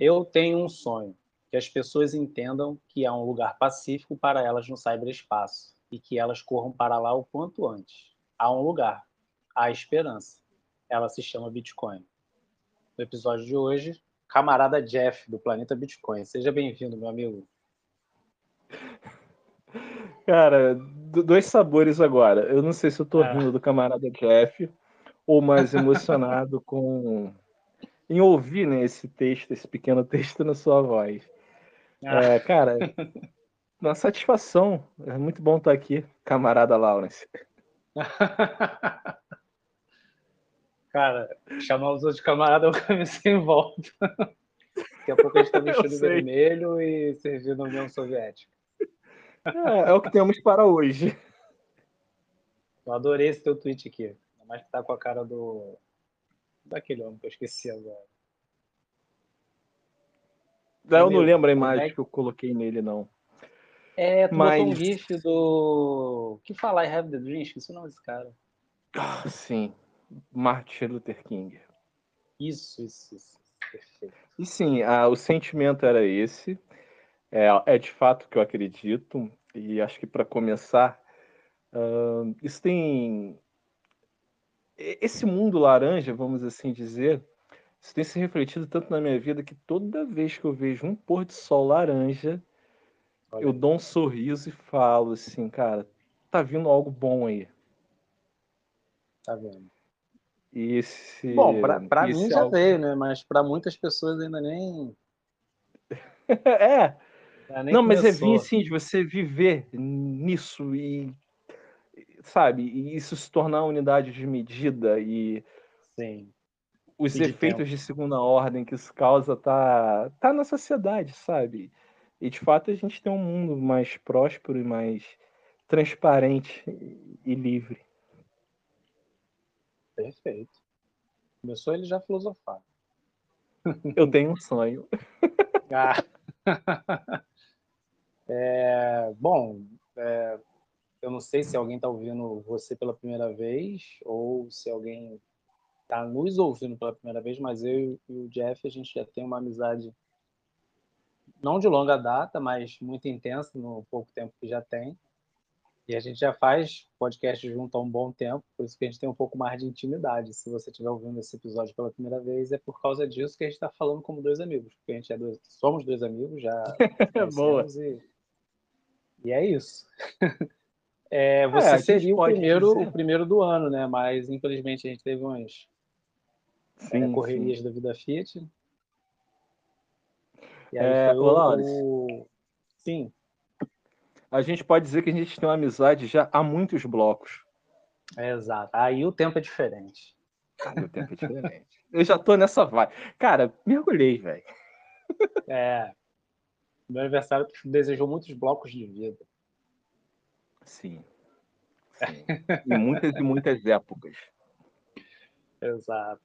Eu tenho um sonho, que as pessoas entendam que há um lugar pacífico para elas no cyberespaço e que elas corram para lá o quanto antes. Há um lugar, há esperança. Ela se chama Bitcoin. No episódio de hoje, camarada Jeff, do Planeta Bitcoin. Seja bem-vindo, meu amigo. Cara, dois sabores agora. Eu não sei se eu tô é. rindo do camarada Jeff ou mais emocionado com em ouvir né, esse texto, esse pequeno texto na sua voz. Ah. É, cara, uma satisfação. É muito bom estar aqui, camarada Lawrence. Cara, chamar os outros camaradas é o caminho sem volta. Daqui a pouco a gente tá vestido vermelho e servindo a União Soviética. É, é, o que temos para hoje. Eu adorei esse teu tweet aqui. Ainda mais que tá com a cara do. Daquele homem que eu esqueci agora. Eu não lembro a imagem é... que eu coloquei nele, não. É, tu Mas... um gif do. que falar I Have the Dream? Esqueci o nome desse cara. Ah, sim. Martin Luther King. Isso, isso, isso. Perfeito. E sim, a, o sentimento era esse. É, é de fato que eu acredito. E acho que para começar, uh, isso tem. Esse mundo laranja, vamos assim dizer, isso tem se refletido tanto na minha vida que toda vez que eu vejo um pôr de sol laranja, Olha. eu dou um sorriso e falo assim, cara, tá vindo algo bom aí. Tá vendo? E esse, Bom, para mim já algo... veio, né? Mas para muitas pessoas ainda nem. é. Nem Não, começou. mas é vir assim, de você viver nisso e. Sabe? E isso se tornar unidade de medida e. Sim. Os e efeitos de, de segunda ordem que isso causa tá, tá na sociedade, sabe? E de fato a gente tem um mundo mais próspero e mais transparente e livre. Perfeito. Começou ele já filosofar. Eu tenho um sonho. Ah. É, bom, é, eu não sei se alguém está ouvindo você pela primeira vez ou se alguém está nos ouvindo pela primeira vez, mas eu e o Jeff, a gente já tem uma amizade não de longa data, mas muito intensa no pouco tempo que já tem. E a gente já faz podcast junto há um bom tempo, por isso que a gente tem um pouco mais de intimidade. Se você estiver ouvindo esse episódio pela primeira vez, é por causa disso que a gente está falando como dois amigos, porque a gente é dois, somos dois amigos já. Boa. E, e é isso. É, você é, seria o primeiro, o primeiro do ano, né? Mas infelizmente a gente teve umas sim, é, correrias sim. da vida Fiat. E aí é, foi o... Sim a gente pode dizer que a gente tem uma amizade já há muitos blocos. É, exato. Aí o tempo é diferente. Aí o tempo é diferente. Eu já tô nessa vibe. Cara, mergulhei, velho. É. Meu aniversário desejou muitos blocos de vida. Sim. Sim. E muitas e muitas épocas. Exato.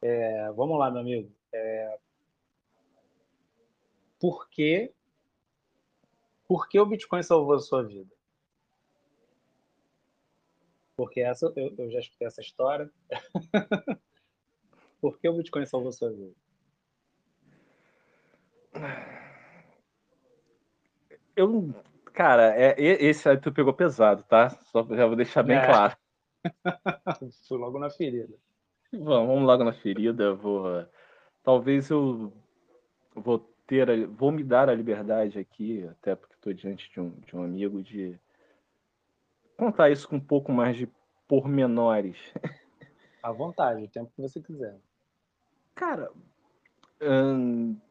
É, vamos lá, meu amigo. É, por que por que o Bitcoin salvou a sua vida? Porque essa, eu, eu já escutei essa história. Por que o Bitcoin salvou a sua vida? Eu, cara, é, esse aí tu pegou pesado, tá? Só já vou deixar bem é. claro. Fui logo na ferida. Vamos, vamos logo na ferida. Vou, talvez eu vou ter, a, vou me dar a liberdade aqui, até porque estou diante de um, de um amigo, de contar isso com um pouco mais de pormenores. À vontade, o tempo que você quiser. Cara,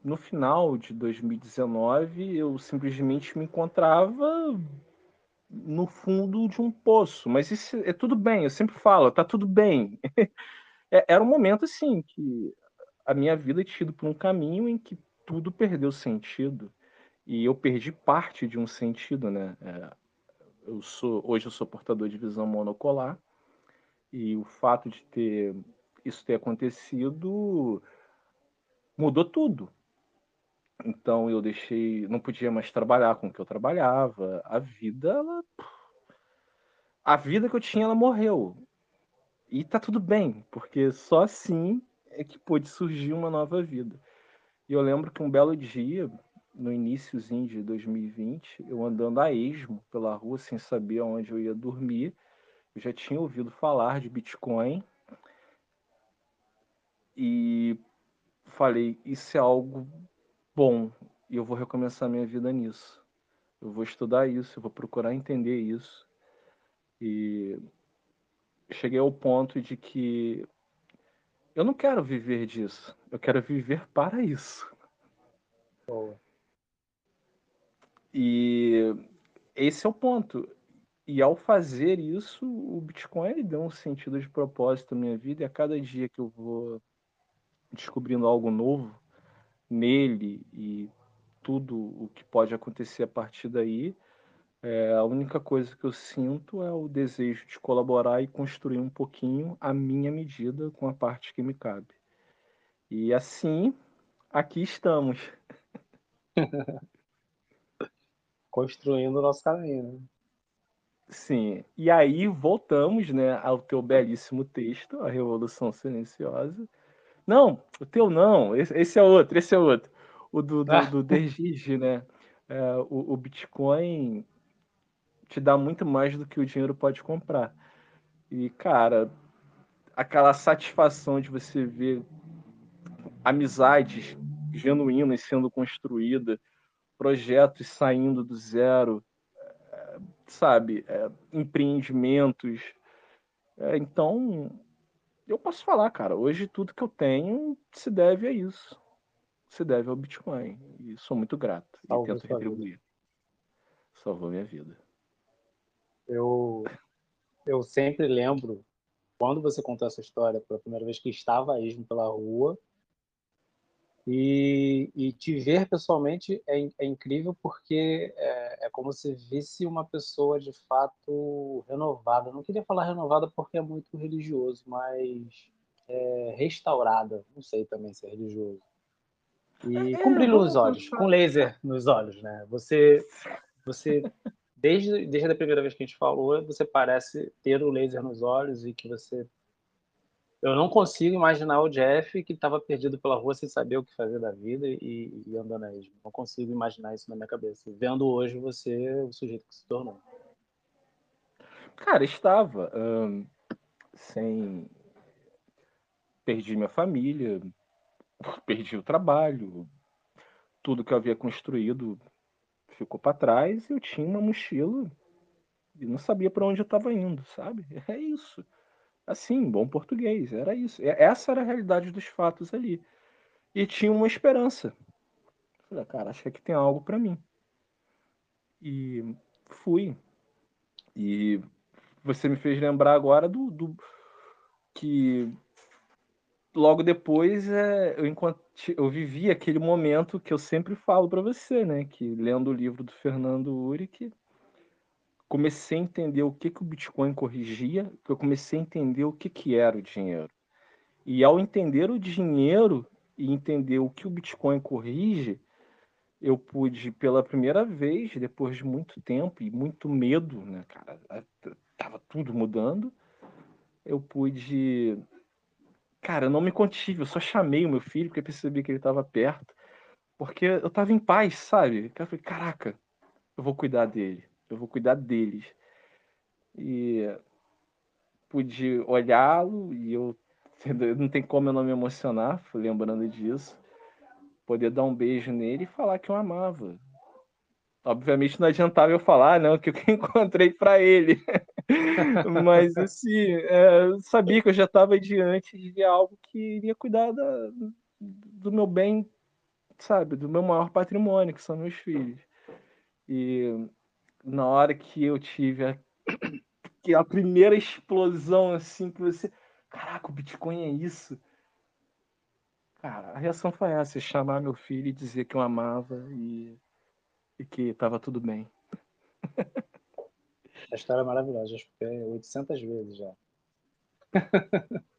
no final de 2019, eu simplesmente me encontrava no fundo de um poço. Mas isso é tudo bem, eu sempre falo, tá tudo bem. É, era um momento assim que a minha vida tinha ido por um caminho em que tudo perdeu sentido e eu perdi parte de um sentido, né? É, eu sou hoje eu sou portador de visão monocular e o fato de ter isso ter acontecido mudou tudo. Então eu deixei, não podia mais trabalhar com o que eu trabalhava. A vida, ela, a vida que eu tinha, ela morreu. E tá tudo bem, porque só assim é que pôde surgir uma nova vida. E eu lembro que um belo dia, no iníciozinho de 2020, eu andando a esmo pela rua sem saber onde eu ia dormir, eu já tinha ouvido falar de Bitcoin e falei, isso é algo bom e eu vou recomeçar minha vida nisso. Eu vou estudar isso, eu vou procurar entender isso. E cheguei ao ponto de que eu não quero viver disso, eu quero viver para isso. Boa. E esse é o ponto. E ao fazer isso, o Bitcoin ele deu um sentido de propósito na minha vida, e a cada dia que eu vou descobrindo algo novo nele e tudo o que pode acontecer a partir daí, é, a única coisa que eu sinto é o desejo de colaborar e construir um pouquinho a minha medida com a parte que me cabe. E assim, aqui estamos. Construindo o nosso caminho. Né? Sim. E aí voltamos né, ao teu belíssimo texto, A Revolução Silenciosa. Não, o teu não, esse, esse é outro, esse é outro. O do, do, ah. do né? É, o, o Bitcoin te dá muito mais do que o dinheiro pode comprar. E, cara, aquela satisfação de você ver amizades genuínas sendo construídas, projetos saindo do zero, é, sabe, é, empreendimentos. É, então, eu posso falar, cara, hoje tudo que eu tenho se deve a isso. Se deve ao Bitcoin. E sou muito grato. Salve e tento retribuir. Vida. Salvou minha vida. Eu, eu sempre lembro, quando você contou essa história pela primeira vez, que estava a pela rua, e, e, te ver pessoalmente é, é incrível porque é, é, como se visse uma pessoa de fato renovada. não queria falar renovada porque é muito religioso, mas é, restaurada. Não sei também se é religioso. E é, com brilho nos olhos, com laser nos olhos, né? Você, você desde, desde a primeira vez que a gente falou, você parece ter o laser nos olhos e que você. Eu não consigo imaginar o Jeff que estava perdido pela rua sem saber o que fazer da vida e, e andando a esmo. Não consigo imaginar isso na minha cabeça. Vendo hoje você, o sujeito que se tornou. Cara, estava hum, sem. Perdi minha família, perdi o trabalho, tudo que eu havia construído ficou para trás eu tinha uma mochila e não sabia para onde eu estava indo, sabe? É isso. Assim, bom português, era isso. Essa era a realidade dos fatos ali. E tinha uma esperança. Falei, cara, acho que tem algo para mim. E fui. E você me fez lembrar agora do, do que logo depois é, eu, eu vivi aquele momento que eu sempre falo para você, né? Que lendo o livro do Fernando Uric, comecei a entender o que, que o Bitcoin corrigia, eu comecei a entender o que, que era o dinheiro. E ao entender o dinheiro e entender o que o Bitcoin corrige, eu pude, pela primeira vez, depois de muito tempo e muito medo, né, cara? Tava tudo mudando. Eu pude Cara, eu não me contive, eu só chamei o meu filho porque percebi que ele estava perto. Porque eu estava em paz, sabe? Eu falei, caraca, eu vou cuidar dele, eu vou cuidar deles. E pude olhá-lo e eu não tem como eu não me emocionar, lembrando disso. Poder dar um beijo nele e falar que eu amava. Obviamente não adiantava eu falar, não, que eu encontrei para ele. Mas assim, é, eu sabia que eu já estava diante de algo que iria cuidar da, do meu bem, sabe, do meu maior patrimônio, que são meus filhos. E na hora que eu tive a, que a primeira explosão, assim, que você. Caraca, o Bitcoin é isso. Cara, a reação foi essa: chamar meu filho e dizer que eu amava e, e que estava tudo bem. A história é maravilhosa, já escutei 800 vezes já.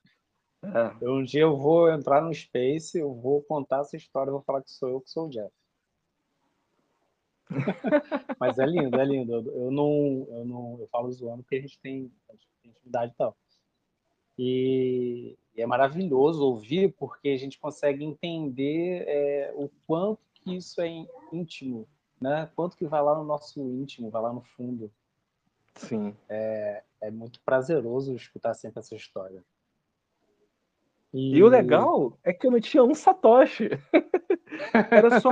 É. Um dia eu vou entrar no Space, eu vou contar essa história, eu vou falar que sou eu que sou o Jeff. Mas é lindo, é lindo. Eu, não, eu não, eu falo zoando porque a gente tem, a gente tem intimidade e tal. E, e, é maravilhoso ouvir porque a gente consegue entender é, o quanto que isso é íntimo, né? Quanto que vai lá no nosso íntimo, vai lá no fundo. Sim. É, é muito prazeroso escutar sempre essa história. E... e o legal é que eu não tinha um satoshi. Era só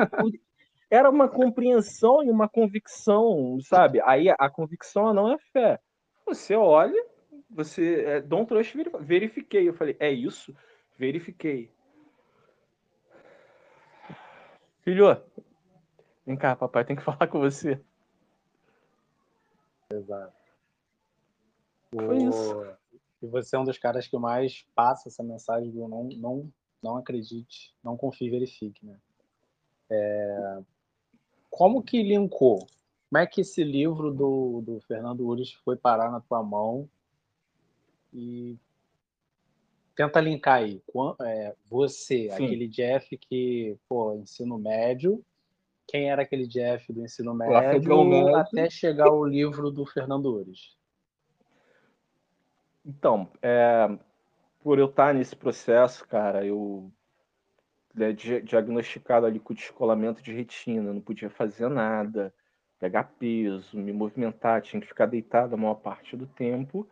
era uma compreensão e uma convicção, sabe? Aí a convicção não é fé. Você olha, você é, don't trust, verifiquei. Eu falei, é isso? Verifiquei. Filho, vem cá, papai tem que falar com você. Exato. Foi o... isso. E você é um dos caras que mais passa essa mensagem do não, não, não acredite, não confie, verifique, né? É... Como que linkou? Como é que esse livro do, do Fernando Ures foi parar na tua mão? E tenta linkar aí. É, você, Sim. aquele Jeff que, pô, ensino médio, quem era aquele Jeff do ensino médio, até chegar o livro do Fernando Ures? Então, é, por eu estar nesse processo, cara, eu né, diagnosticado ali com descolamento de retina, não podia fazer nada, pegar peso, me movimentar, tinha que ficar deitado a maior parte do tempo.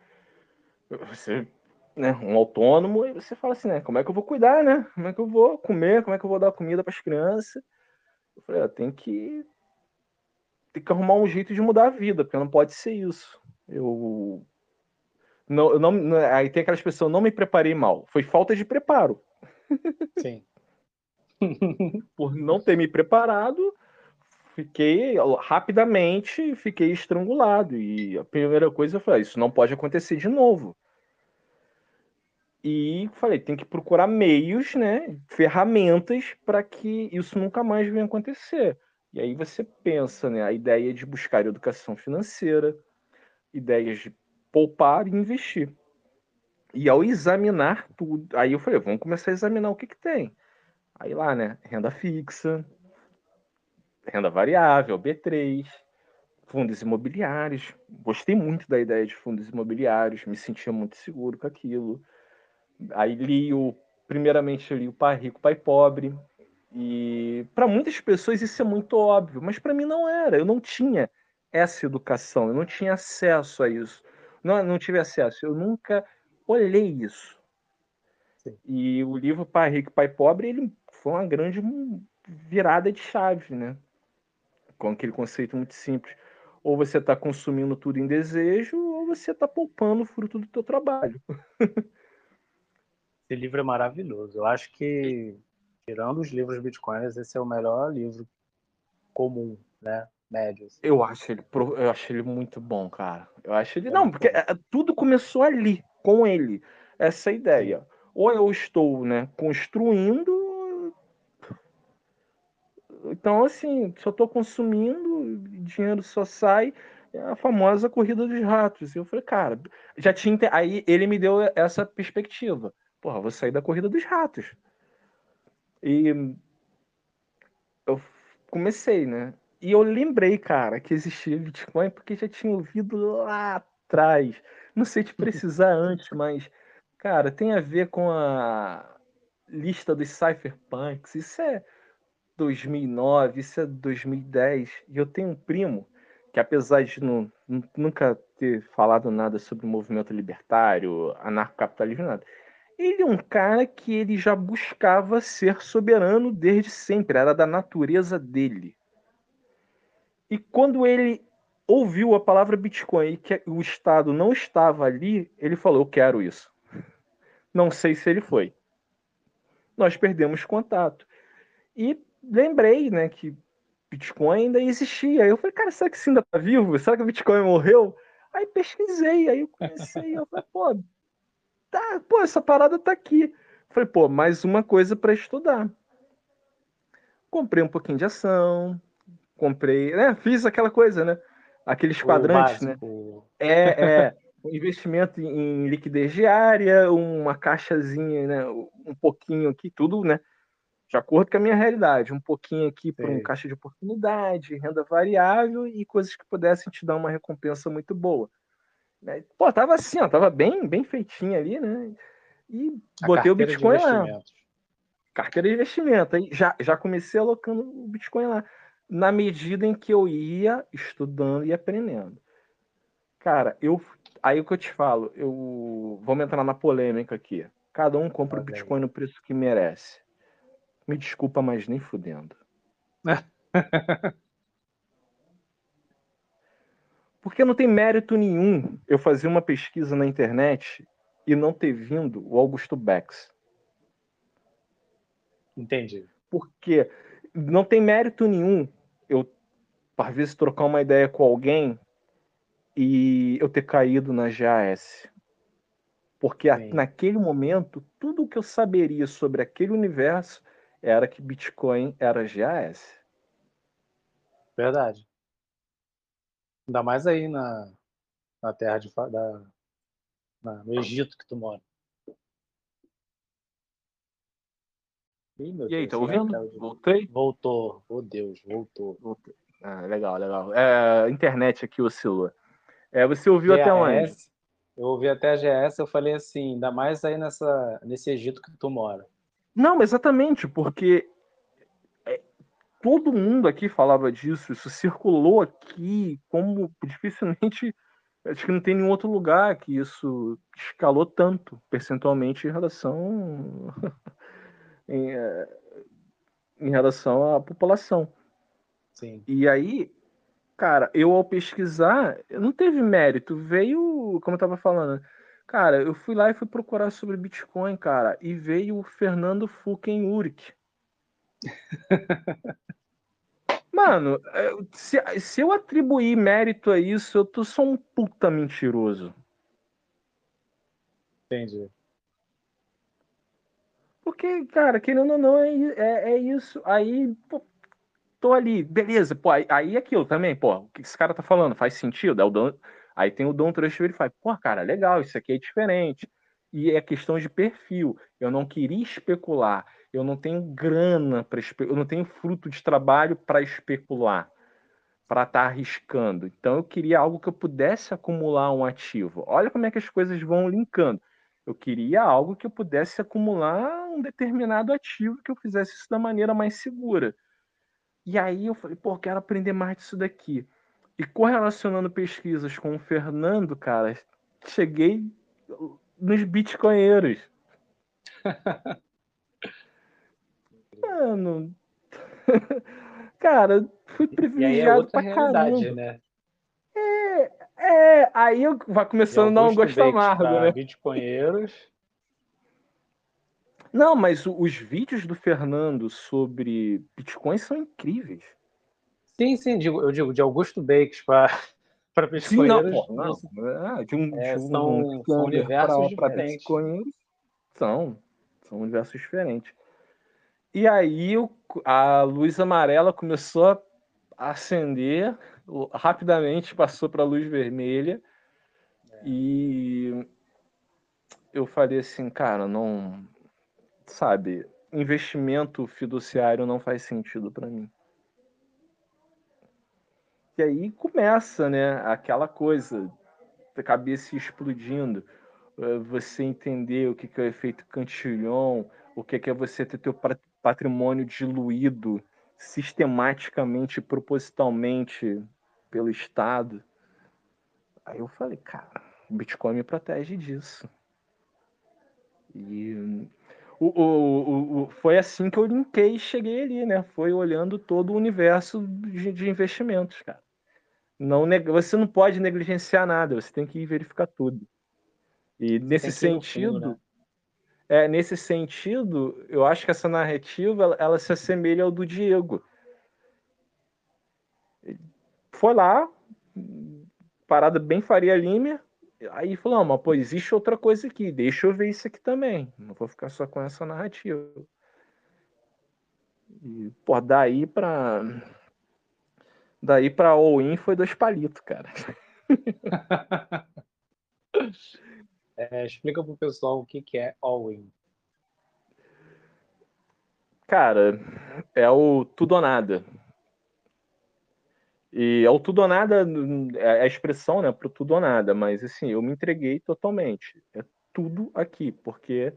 Você, né, um autônomo, e você fala assim, né, como é que eu vou cuidar, né? Como é que eu vou comer? Como é que eu vou dar comida para as crianças? Eu falei, ah, tem que tem que arrumar um jeito de mudar a vida, porque não pode ser isso. Eu não, eu não, aí tem aquelas pessoas, não me preparei mal. Foi falta de preparo. Sim. Por não ter me preparado, fiquei rapidamente fiquei estrangulado. E a primeira coisa eu falei, isso não pode acontecer de novo. E falei, tem que procurar meios, né, ferramentas para que isso nunca mais venha acontecer. E aí você pensa, né, a ideia de buscar educação financeira, ideias de poupar e investir. E ao examinar tudo, aí eu falei, vamos começar a examinar o que, que tem. Aí lá, né, renda fixa, renda variável, B3, fundos imobiliários. Gostei muito da ideia de fundos imobiliários, me sentia muito seguro com aquilo. Aí li o, primeiramente eu li o Pai Rico, Pai Pobre. E para muitas pessoas isso é muito óbvio, mas para mim não era. Eu não tinha essa educação, eu não tinha acesso a isso não, não tive acesso. Eu nunca olhei isso. Sim. E o livro Pai Rico, Pai Pobre, ele foi uma grande virada de chave, né? Com aquele conceito muito simples. Ou você está consumindo tudo em desejo, ou você está poupando o fruto do teu trabalho. Esse livro é maravilhoso. Eu acho que, tirando os livros bitcoins, esse é o melhor livro comum, né? médios. Eu acho ele, eu acho ele muito bom, cara. Eu acho ele. É não, porque é, tudo começou ali, com ele. Essa ideia. Ou eu estou, né, construindo. Então, assim, eu estou consumindo, dinheiro só sai. É a famosa corrida dos ratos. E eu falei, cara, já tinha. Aí ele me deu essa perspectiva. Porra, vou sair da corrida dos ratos. E eu comecei, né? E eu lembrei, cara, que existia Bitcoin porque já tinha ouvido lá atrás. Não sei te precisar antes, mas, cara, tem a ver com a lista dos cypherpunks. Isso é 2009, isso é 2010. E eu tenho um primo que, apesar de não, nunca ter falado nada sobre o movimento libertário, anarcocapitalismo, nada, ele é um cara que ele já buscava ser soberano desde sempre, era da natureza dele. E quando ele ouviu a palavra Bitcoin e que o Estado não estava ali, ele falou: Eu quero isso. Não sei se ele foi. Nós perdemos contato. E lembrei né, que Bitcoin ainda existia. Eu falei, cara, será que isso ainda está vivo? Será que o Bitcoin morreu? Aí pesquisei, aí eu comecei, eu falei, pô, tá, pô, essa parada tá aqui. Eu falei, pô, mais uma coisa para estudar. Comprei um pouquinho de ação, comprei, né? Fiz aquela coisa, né? Aqueles quadrantes, né? É, é um investimento em liquidez diária, uma caixazinha, né? Um pouquinho aqui, tudo, né? De acordo com a minha realidade, um pouquinho aqui para um caixa de oportunidade, renda variável e coisas que pudessem te dar uma recompensa muito boa. Né? Pô, tava assim, ó, tava bem, bem feitinha ali, né? E A botei o Bitcoin lá. Carteira de investimento. Aí já, já comecei alocando o Bitcoin lá. Na medida em que eu ia estudando e aprendendo. Cara, eu. Aí o que eu te falo, eu. Vamos entrar na polêmica aqui. Cada um compra o. Bitcoin no preço que merece. Me desculpa, mas nem fudendo. Porque não tem mérito nenhum eu fazer uma pesquisa na internet e não ter vindo o Augusto Bex. Entendi. Porque não tem mérito nenhum eu, às vezes, trocar uma ideia com alguém e eu ter caído na GAS. Porque a- naquele momento, tudo que eu saberia sobre aquele universo era que Bitcoin era GAS. Verdade. Ainda mais aí na, na terra de, da, na- no Egito que tu mora. Ih, meu E aí, Deus, tá ouvindo? de? Voltei? Voltou. Oh, Deus, voltou. Voltei. Ah, legal, legal. É, a internet aqui oscilou. É, você ouviu até onde? Eu ouvi até a GS, eu falei assim, ainda mais aí nessa, nesse Egito que tu mora. Não, exatamente, porque é, todo mundo aqui falava disso, isso circulou aqui como dificilmente, acho que não tem nenhum outro lugar que isso escalou tanto percentualmente em relação em, é, em relação à população. Sim. E aí, cara, eu ao pesquisar, não teve mérito, veio, como eu tava falando, cara, eu fui lá e fui procurar sobre Bitcoin, cara, e veio o Fernando Fuken Uric. Mano, eu- se, se eu atribuir mérito a isso, eu tô só um puta mentiroso. Entendi. Porque, cara, querendo ou não, é, é, é isso. Aí, pô, tô ali, beleza, pô, aí, aí é aquilo também, pô, o que esse cara tá falando faz sentido? É o Don- aí tem o Dom Trust Verify, pô, cara, legal, isso aqui é diferente. E é questão de perfil. Eu não queria especular, eu não tenho grana para eu não tenho fruto de trabalho para especular, para estar arriscando. Então eu queria algo que eu pudesse acumular um ativo. Olha como é que as coisas vão linkando. Eu queria algo que eu pudesse acumular um determinado ativo que eu fizesse isso da maneira mais segura. E aí eu falei, pô, quero aprender mais disso daqui. E correlacionando pesquisas com o Fernando, cara, cheguei nos bitcoinheiros. Mano. cara, fui E aí é privilegiado pra realidade, caramba. né? É, aí eu vai começando a dar um gosto amargo, né? bitcoinheiros. Não, mas os vídeos do Fernando sobre Bitcoin são incríveis. Sim, sim, digo, eu digo de Augusto Bakes para para Sim, não, pô, não. É, de um, É, de um são- são scammer universos pra- pra diferentes. bitcoinheiros, são, são universos diferentes. E aí a luz amarela começou a acender, rapidamente passou para a luz vermelha e eu falei assim, cara, não, sabe, investimento fiduciário não faz sentido para mim. E aí começa, né, aquela coisa, a cabeça explodindo, eh, você entender o que que é o efeito Cantillon, o que que é você ter teu pa- patrimônio diluído sistematicamente, propositalmente pelo Estado. Aí eu falei, cara, o Bitcoin me protege disso. E o- o- o- foi assim que eu linkei e cheguei ali, né? Foi olhando todo o universo de, de investimentos, cara. Não, você não pode negligenciar nada, você tem que verificar tudo. E nesse que ir no fundo, sentido, né? é, nesse sentido, eu acho que essa narrativa ela, ela se assemelha ao do Diego. Foi lá, parada bem Faria Lima, aí falou, não, mas pô, existe outra coisa aqui, deixa eu ver isso aqui também. Não vou ficar só com essa narrativa. E, pô, daí pra. Daí pra all-in foi dois palitos, cara. É, explica pro pessoal o que, que é all-in. Cara, é o tudo ou nada. E é o tudo ou nada, é a expressão, né, pro tudo ou nada, mas assim, eu me entreguei totalmente. É tudo aqui, porque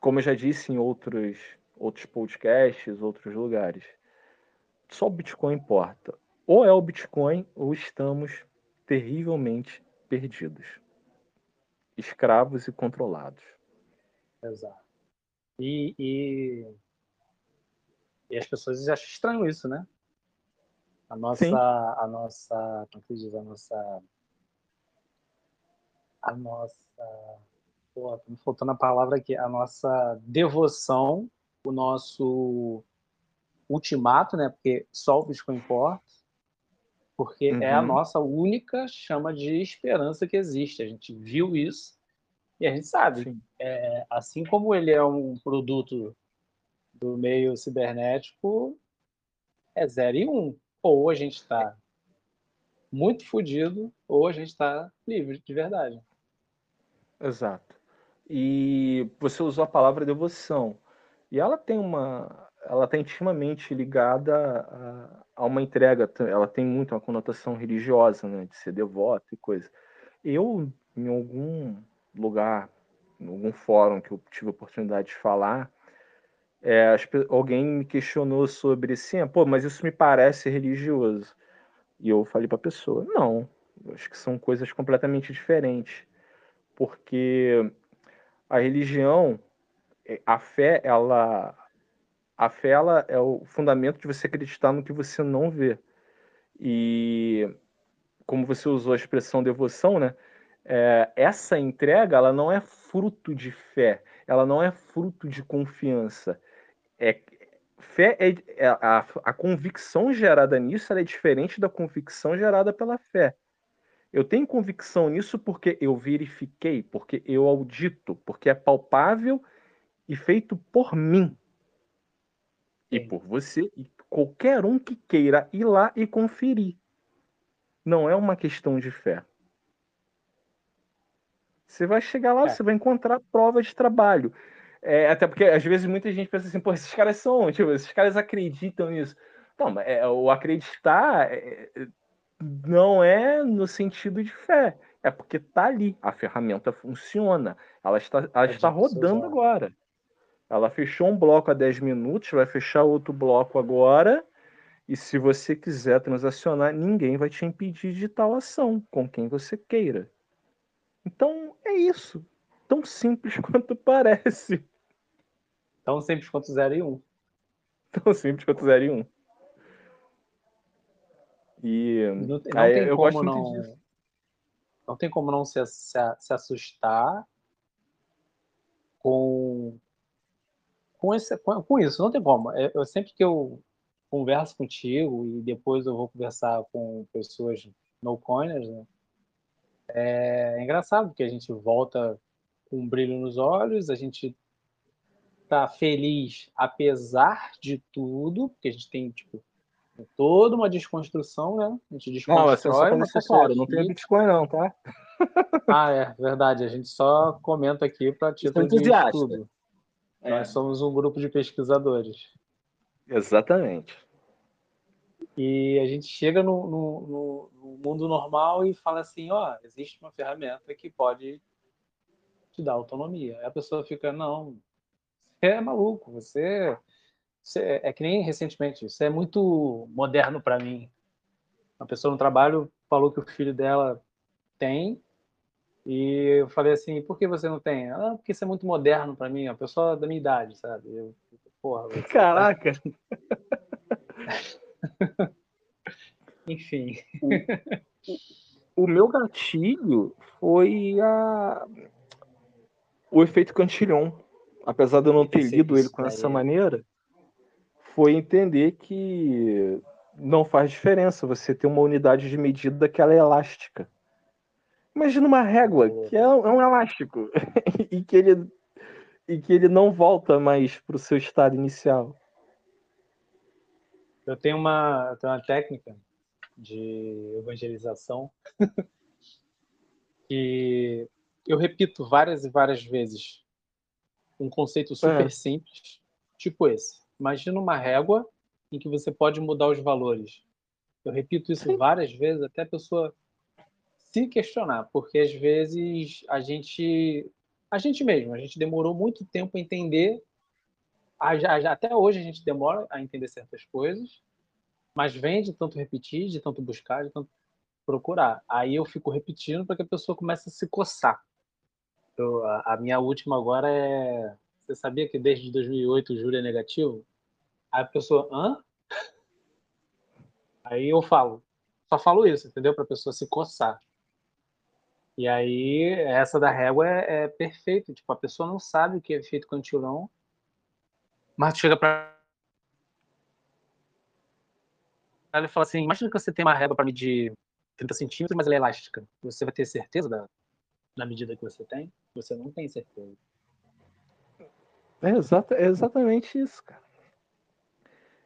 como eu já disse em outros, outros podcasts, outros lugares, só o Bitcoin importa. Ou é o Bitcoin ou estamos terrivelmente perdidos, escravos e controlados. Exato. E, e, e as pessoas acham estranho isso, né? A nossa, Sim. a nossa, como que diz, a nossa, a nossa, pô, tá me faltando a palavra aqui, a nossa devoção, o nosso ultimato, né? Porque só o Bitcoin importa, porque uhum. é a uhum. nossa única chama de esperança que existe. A gente viu isso e a gente sabe. É, assim como ele é um produto do meio cibernético, é zero e um. Ou a gente está muito fodido, ou a gente está livre de verdade. Exato. E você usou a palavra devoção. E ela tem uma. Ela está intimamente ligada a, a, uma entrega. Ela tem muito uma conotação religiosa, né? De ser devoto e coisa. Eu, em algum lugar, em algum fórum que eu tive a oportunidade de falar, é, alguém me questionou sobre assim, pô, mas isso me parece religioso. E eu falei para a pessoa, não, acho que são coisas completamente diferentes, porque a religião, é, a fé, ela, a fé ela é o fundamento de você acreditar no que você não vê. E como você usou a expressão devoção, né? é, essa entrega ela não é fruto de fé, ela não é fruto de confiança. É, fé é, é a, a convicção gerada nisso é diferente da convicção gerada pela fé. Eu tenho convicção nisso porque eu verifiquei, porque eu audito, porque é palpável e feito por mim. E por você e qualquer um que queira ir lá e conferir. Não é uma questão de fé. Você vai chegar lá, é. você vai encontrar prova de trabalho. É, até porque às vezes muita gente pensa assim, pô, esses caras são, tipo, esses caras acreditam nisso. Não, é, o acreditar é, não é no sentido de fé, é porque tá ali, a ferramenta funciona, ela está, ela está rodando agora. Ela fechou um bloco há 10 minutos, vai fechar outro bloco agora, e se você quiser transacionar, ninguém vai te impedir de tal ação, com quem você queira. Então é isso. Tão simples quanto parece. Tão simples quanto 0 e 1. Um. Tão simples quanto 0 e 1. Um. E não, não aí, tem eu como não. Não tem como não se, se, se assustar com, com, esse, com, com, isso. Não tem como. Eu, eu, sempre que eu converso contigo e depois eu vou conversar com pessoas no coiners, né? É engraçado porque a gente volta com um brilho nos olhos, a gente tá feliz apesar de tudo, porque a gente tem tipo toda uma desconstrução, né? A gente desconstrói, não, é só claro, não tem Bitcoin não, tá? Ah, é verdade. A gente só comenta aqui para título de estudo. É. Nós somos um grupo de pesquisadores. Exatamente. E a gente chega no, no, no, mundo normal e fala assim, ó, existe uma ferramenta que pode te dar autonomia. Aí a pessoa fica, não, você é maluco, você, você é que nem recentemente, isso é muito moderno para mim. Uma pessoa no trabalho falou que o filho dela tem e eu falei assim, por que você não tem? Ah, porque isso é muito moderno para mim, a pessoa da minha idade, sabe? Eu, porra, Caraca! Enfim. O, o, meu gatilho foi a, o efeito Cantillon. Apesar de eu não ter lido ele com essa maneira, foi entender que não faz diferença você ter uma unidade de medida que ela é elástica. Imagina uma régua que é um, é um elástico e que ele e que ele não volta mais para o seu estado inicial. Eu tenho uma, eu tenho uma técnica de evangelização que eu repito várias e várias vezes um conceito super é. simples, tipo esse. Imagina uma régua em que você pode mudar os valores. Eu repito isso várias vezes até a pessoa se questionar, porque às vezes a gente a gente mesmo, a gente demorou muito tempo a entender até hoje a gente demora a entender certas coisas, mas vem de tanto repetir, de tanto buscar, de tanto procurar. Aí eu fico repetindo para que a pessoa comece a se coçar. Eu, a, a, minha última agora é. Você sabia que desde 2008 o júri é negativo? Aí a pessoa, hã? Aí eu falo, só falo isso, entendeu? Para a pessoa se coçar. E aí, essa da régua é, é perfeito. Tipo, a pessoa não sabe o que é efeito cantilão, mas chega para ela e fala assim: imagina que você tem uma régua para medir 30 centímetros, mas ela é elástica. Você vai ter certeza da, da medida que você tem? Você não tem certeza. É, é exatamente isso, cara.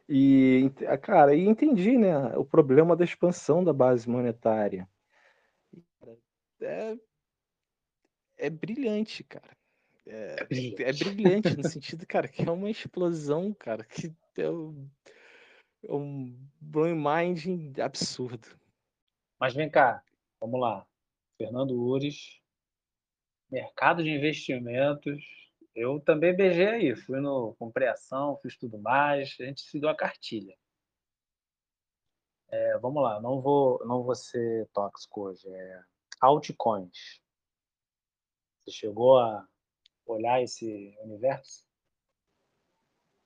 E, cara, e entendi, né, o problema da expansão da base monetária. É, é brilhante, cara. É, é, brilhante. é brilhante no sentido, cara, que é uma explosão, cara, que é um, é um brain mind absurdo. Mas vem cá, vamos lá. Fernando Ures, mercado de investimentos. Eu também beijei aí, fui no comprei ação, fiz tudo mais, a gente seguiu a cartilha. É, vamos lá, não vou, não vou ser tóxico hoje. É, altcoins. Você chegou a olhar esse universo?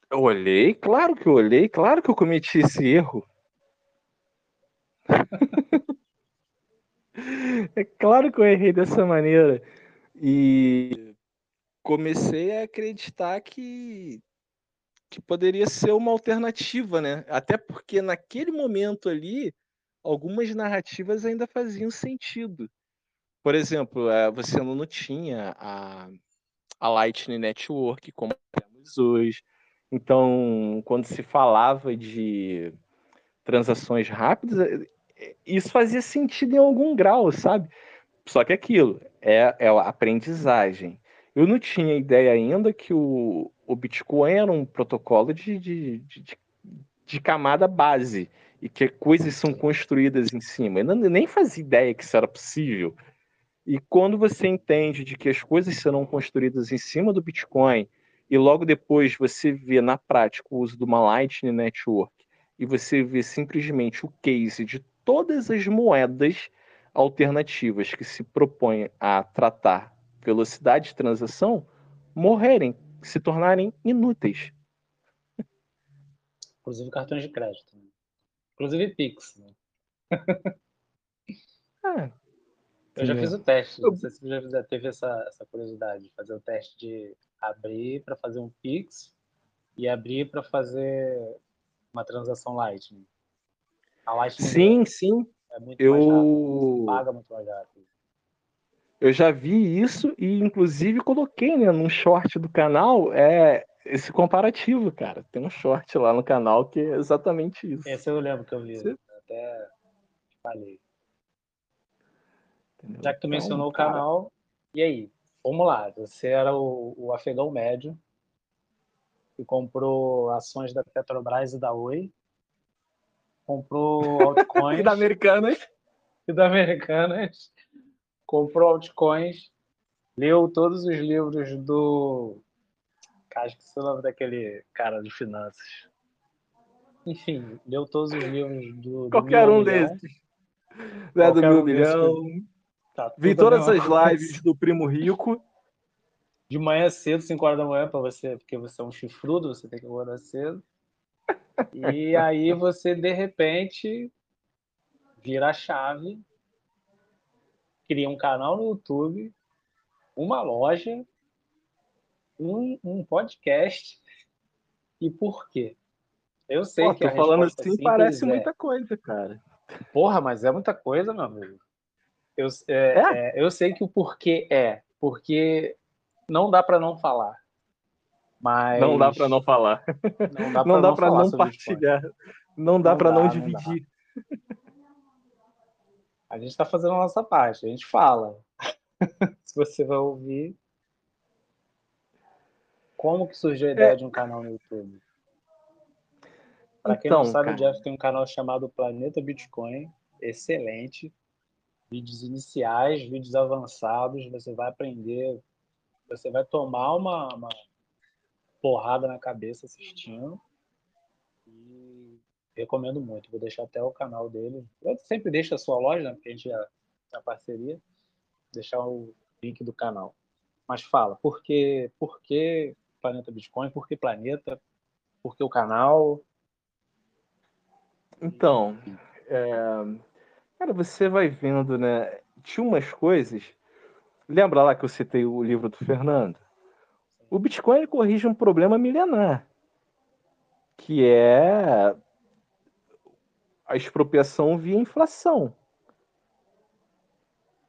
Eu olhei, claro que eu olhei, claro que eu cometi esse erro. é claro que eu errei dessa maneira. E comecei a acreditar que, que poderia ser uma alternativa, né? Até porque naquele momento ali, algumas narrativas ainda faziam sentido. Por exemplo, eh, você não tinha a, a Lightning Network como temos hoje. Então, quando se falava de transações rápidas, eh, eh, isso fazia sentido em algum grau, sabe? Só que aquilo é, é aprendizagem. Eu não tinha ideia ainda que o, o Bitcoin era um protocolo de, de, de, de camada base e que coisas são construídas em cima. Eu nem fazia ideia que isso era possível. E quando você entende de que as coisas serão construídas em cima do Bitcoin e logo depois você vê na prática o uso de uma Lightning Network e você vê simplesmente o case de todas as moedas alternativas que se propõem a tratar velocidade de transação morrerem, se tornarem inúteis. Inclusive cartões de crédito. Né? Inclusive Pix. Né? é, eu já fiz o teste, não sei se você já teve essa, essa curiosidade de fazer o teste de abrir para fazer um Pix e abrir para fazer uma transação Lightning. A Lightning sim, é, sim. É muito eu... mais rápido, paga muito mais rápido. Eu já vi isso e, inclusive, coloquei né, num short do canal é, esse comparativo, cara. Tem um short lá no canal que é exatamente isso. Esse eu lembro que eu vi. Você... Até falei. Entendeu? Já que tu então, mencionou cara... o canal, e aí? Vamos lá, você era o, o afegão médio que comprou ações da Petrobras e da Oi, comprou altcoins... e da Americanas. E da Americanas. Comprou altcoins, leu todos os livros do... Acho que você lembra daquele cara de finanças. Enfim, leu todos os livros do. Qualquer do um desses. Né, do meu um milhão. Tá Vi todas as lives do Primo Rico. De manhã cedo, 5 horas da manhã, para você, porque você é um chifrudo, você tem que acordar cedo. E aí você, de repente, vira a chave, cria um canal no YouTube, uma loja, um, um podcast. E por quê? Eu sei Pô, que tô falando assim parece é... muita coisa, cara. Porra, mas é muita coisa, meu amigo. Eu, é, é? É, eu sei que o porquê é, porque não dá para não falar. Mas... Não dá para não falar. Não dá para não, não partilhar. Não dá para não, não dividir. A gente está fazendo a nossa parte, a gente fala. Se você vai ouvir. Como que surgiu a ideia é... de um canal no YouTube? Para quem então, não sabe, cara. o Jeff tem um canal chamado Planeta Bitcoin, excelente. Vídeos iniciais, vídeos avançados, você vai aprender, você vai tomar uma, uma porrada na cabeça assistindo. E recomendo muito. Vou deixar até o canal dele. Eu sempre deixo a sua loja, né, porque a gente já tem parceria. Deixar o link do canal. Mas fala, por que, por que Planeta Bitcoin? Por que Planeta? Por que o canal? Então, é... cara, você vai vendo, né? Tinha umas coisas. Lembra lá que eu citei o livro do Fernando? O Bitcoin corrige um problema milenar, que é a expropriação via inflação.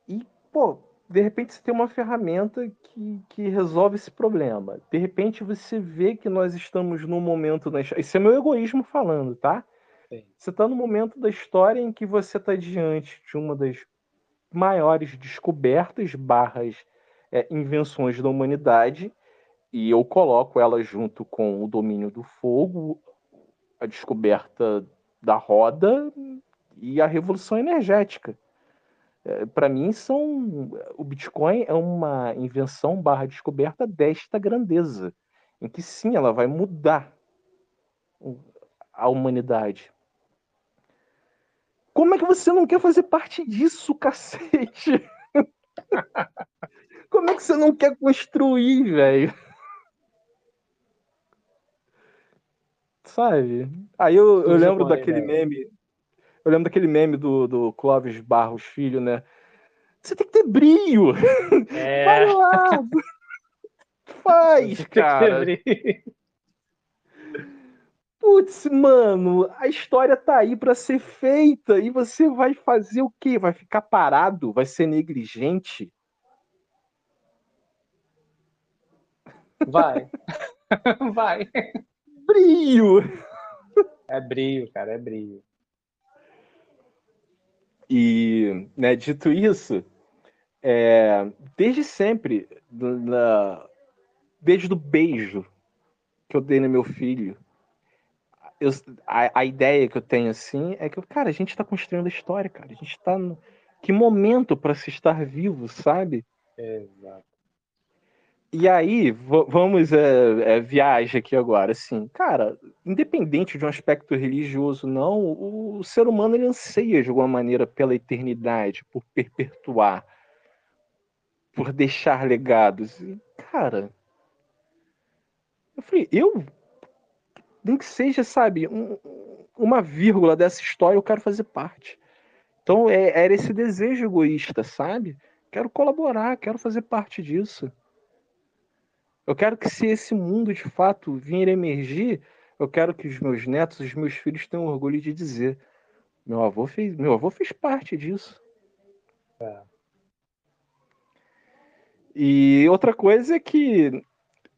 E, pô, de repente você tem uma ferramenta que, que resolve esse problema. De repente você vê que nós estamos num momento. Na... Isso é meu egoísmo falando, tá? Você está no momento da história em que você está diante de uma das maiores descobertas barras é, invenções da humanidade e eu coloco ela junto com o domínio do fogo, a descoberta da roda e a revolução energética. É, Para mim, são o Bitcoin é uma invenção barra descoberta desta grandeza, em que sim, ela vai mudar a humanidade. Como é que você não quer fazer parte disso, cacete? Como é que você não quer construir, velho? sabe? Aí eu, eu lembro daquele meme. Eu lembro daquele meme do, do Clóvis Barros Filho, né? Você tem que ter brilho! É. Vai lá! Faz, cara! Putz, mano, a história tá aí para ser feita e você vai fazer o quê? Vai ficar parado? Vai ser negligente? Vai. vai brilho. É brilho, cara, é brilho. E, né, dito isso, é, desde sempre, na, desde o beijo que eu dei no meu filho, eu, a, a, ideia que eu tenho assim é que, cara, a gente está construindo a história, cara. A gente está no. Que momento para se estar vivo, sabe? Exato. E aí, vamos é, é, viagem aqui agora, assim, cara, independente de um aspecto religioso, não, o, o, ser humano ele anseia de alguma maneira pela eternidade, por perpetuar, por deixar legados. E, cara, eu falei, eu, nem que seja, sabe, um, uma vírgula dessa história, eu quero fazer parte. Então, é, era esse desejo egoísta, sabe? Quero colaborar, quero fazer parte disso. Eu quero que se esse mundo de fato vir a emergir, eu quero que os meus netos, os meus filhos tenham orgulho de dizer: meu avô fez, meu avô fez parte disso. É. E outra coisa é que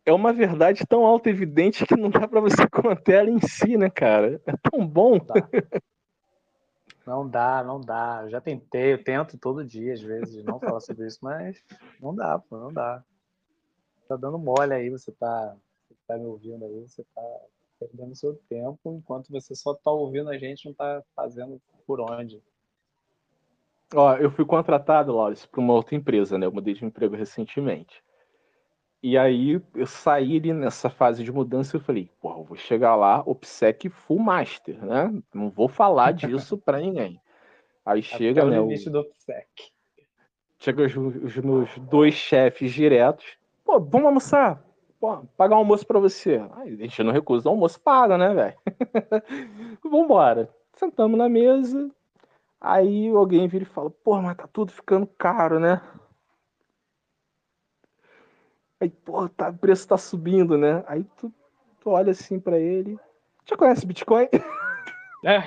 é uma verdade tão alta evidente que não dá para você conter ela em si, né, cara? É tão bom. Não dá, não dá. Eu já tentei, eu tento todo dia, às vezes, não falar sobre isso, mas não dá, pô, não dá tá dando mole aí, você tá, você tá me ouvindo aí, você tá perdendo seu tempo, enquanto você só tá ouvindo a gente, não tá fazendo por onde. Ó, eu fui contratado, Laurence, para uma outra empresa, né? Eu mudei de emprego recentemente. E aí eu saí ali nessa fase de mudança e falei, pô, eu vou chegar lá, OPSEC Full Master, né? Não vou falar disso para ninguém. Aí chega, Até né? O limite do OPSEC. Chega os, os meus dois chefes diretos Pô, vamos almoçar? Pô, pagar um almoço pra você. Aí a gente não recusa, o almoço paga, né, velho? Vambora. Sentamos na mesa. Aí alguém vira e fala, pô, mas tá tudo ficando caro, né? Aí, pô, tá, o preço tá subindo, né? Aí tu, tu olha assim pra ele. Já conhece Bitcoin? É.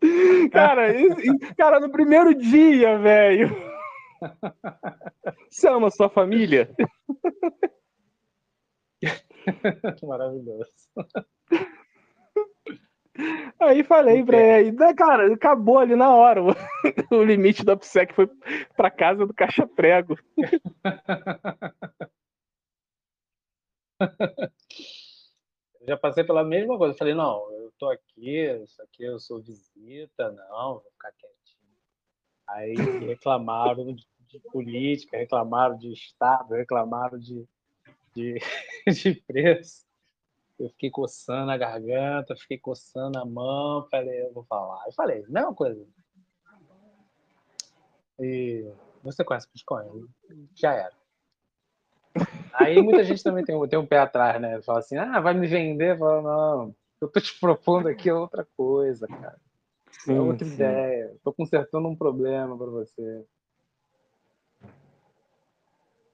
cara, cara, no primeiro dia, velho. Você ama sua família? Maravilhoso. Aí falei pra ele, né, cara, acabou ali na hora. O, limite do OPSEC foi pra casa do caixa prego. Eu já passei pela mesma coisa. Eu falei, não, eu tô aqui, isso aqui eu sou visita, não, vou ficar quietinho. Aí reclamaram de, de política, reclamaram de Estado, reclamaram de, de, de preço. Eu fiquei coçando a garganta, fiquei coçando a mão, falei, eu vou falar. Eu falei, mesma coisa. E você conhece Bitcoin? Já era. Aí muita gente também tem, tem um pé atrás, né? Fala assim, ah, vai me vender? Fala, não, eu tô te propondo aqui outra coisa, cara. Sim, é outra sim. ideia. Tô consertando um problema para você.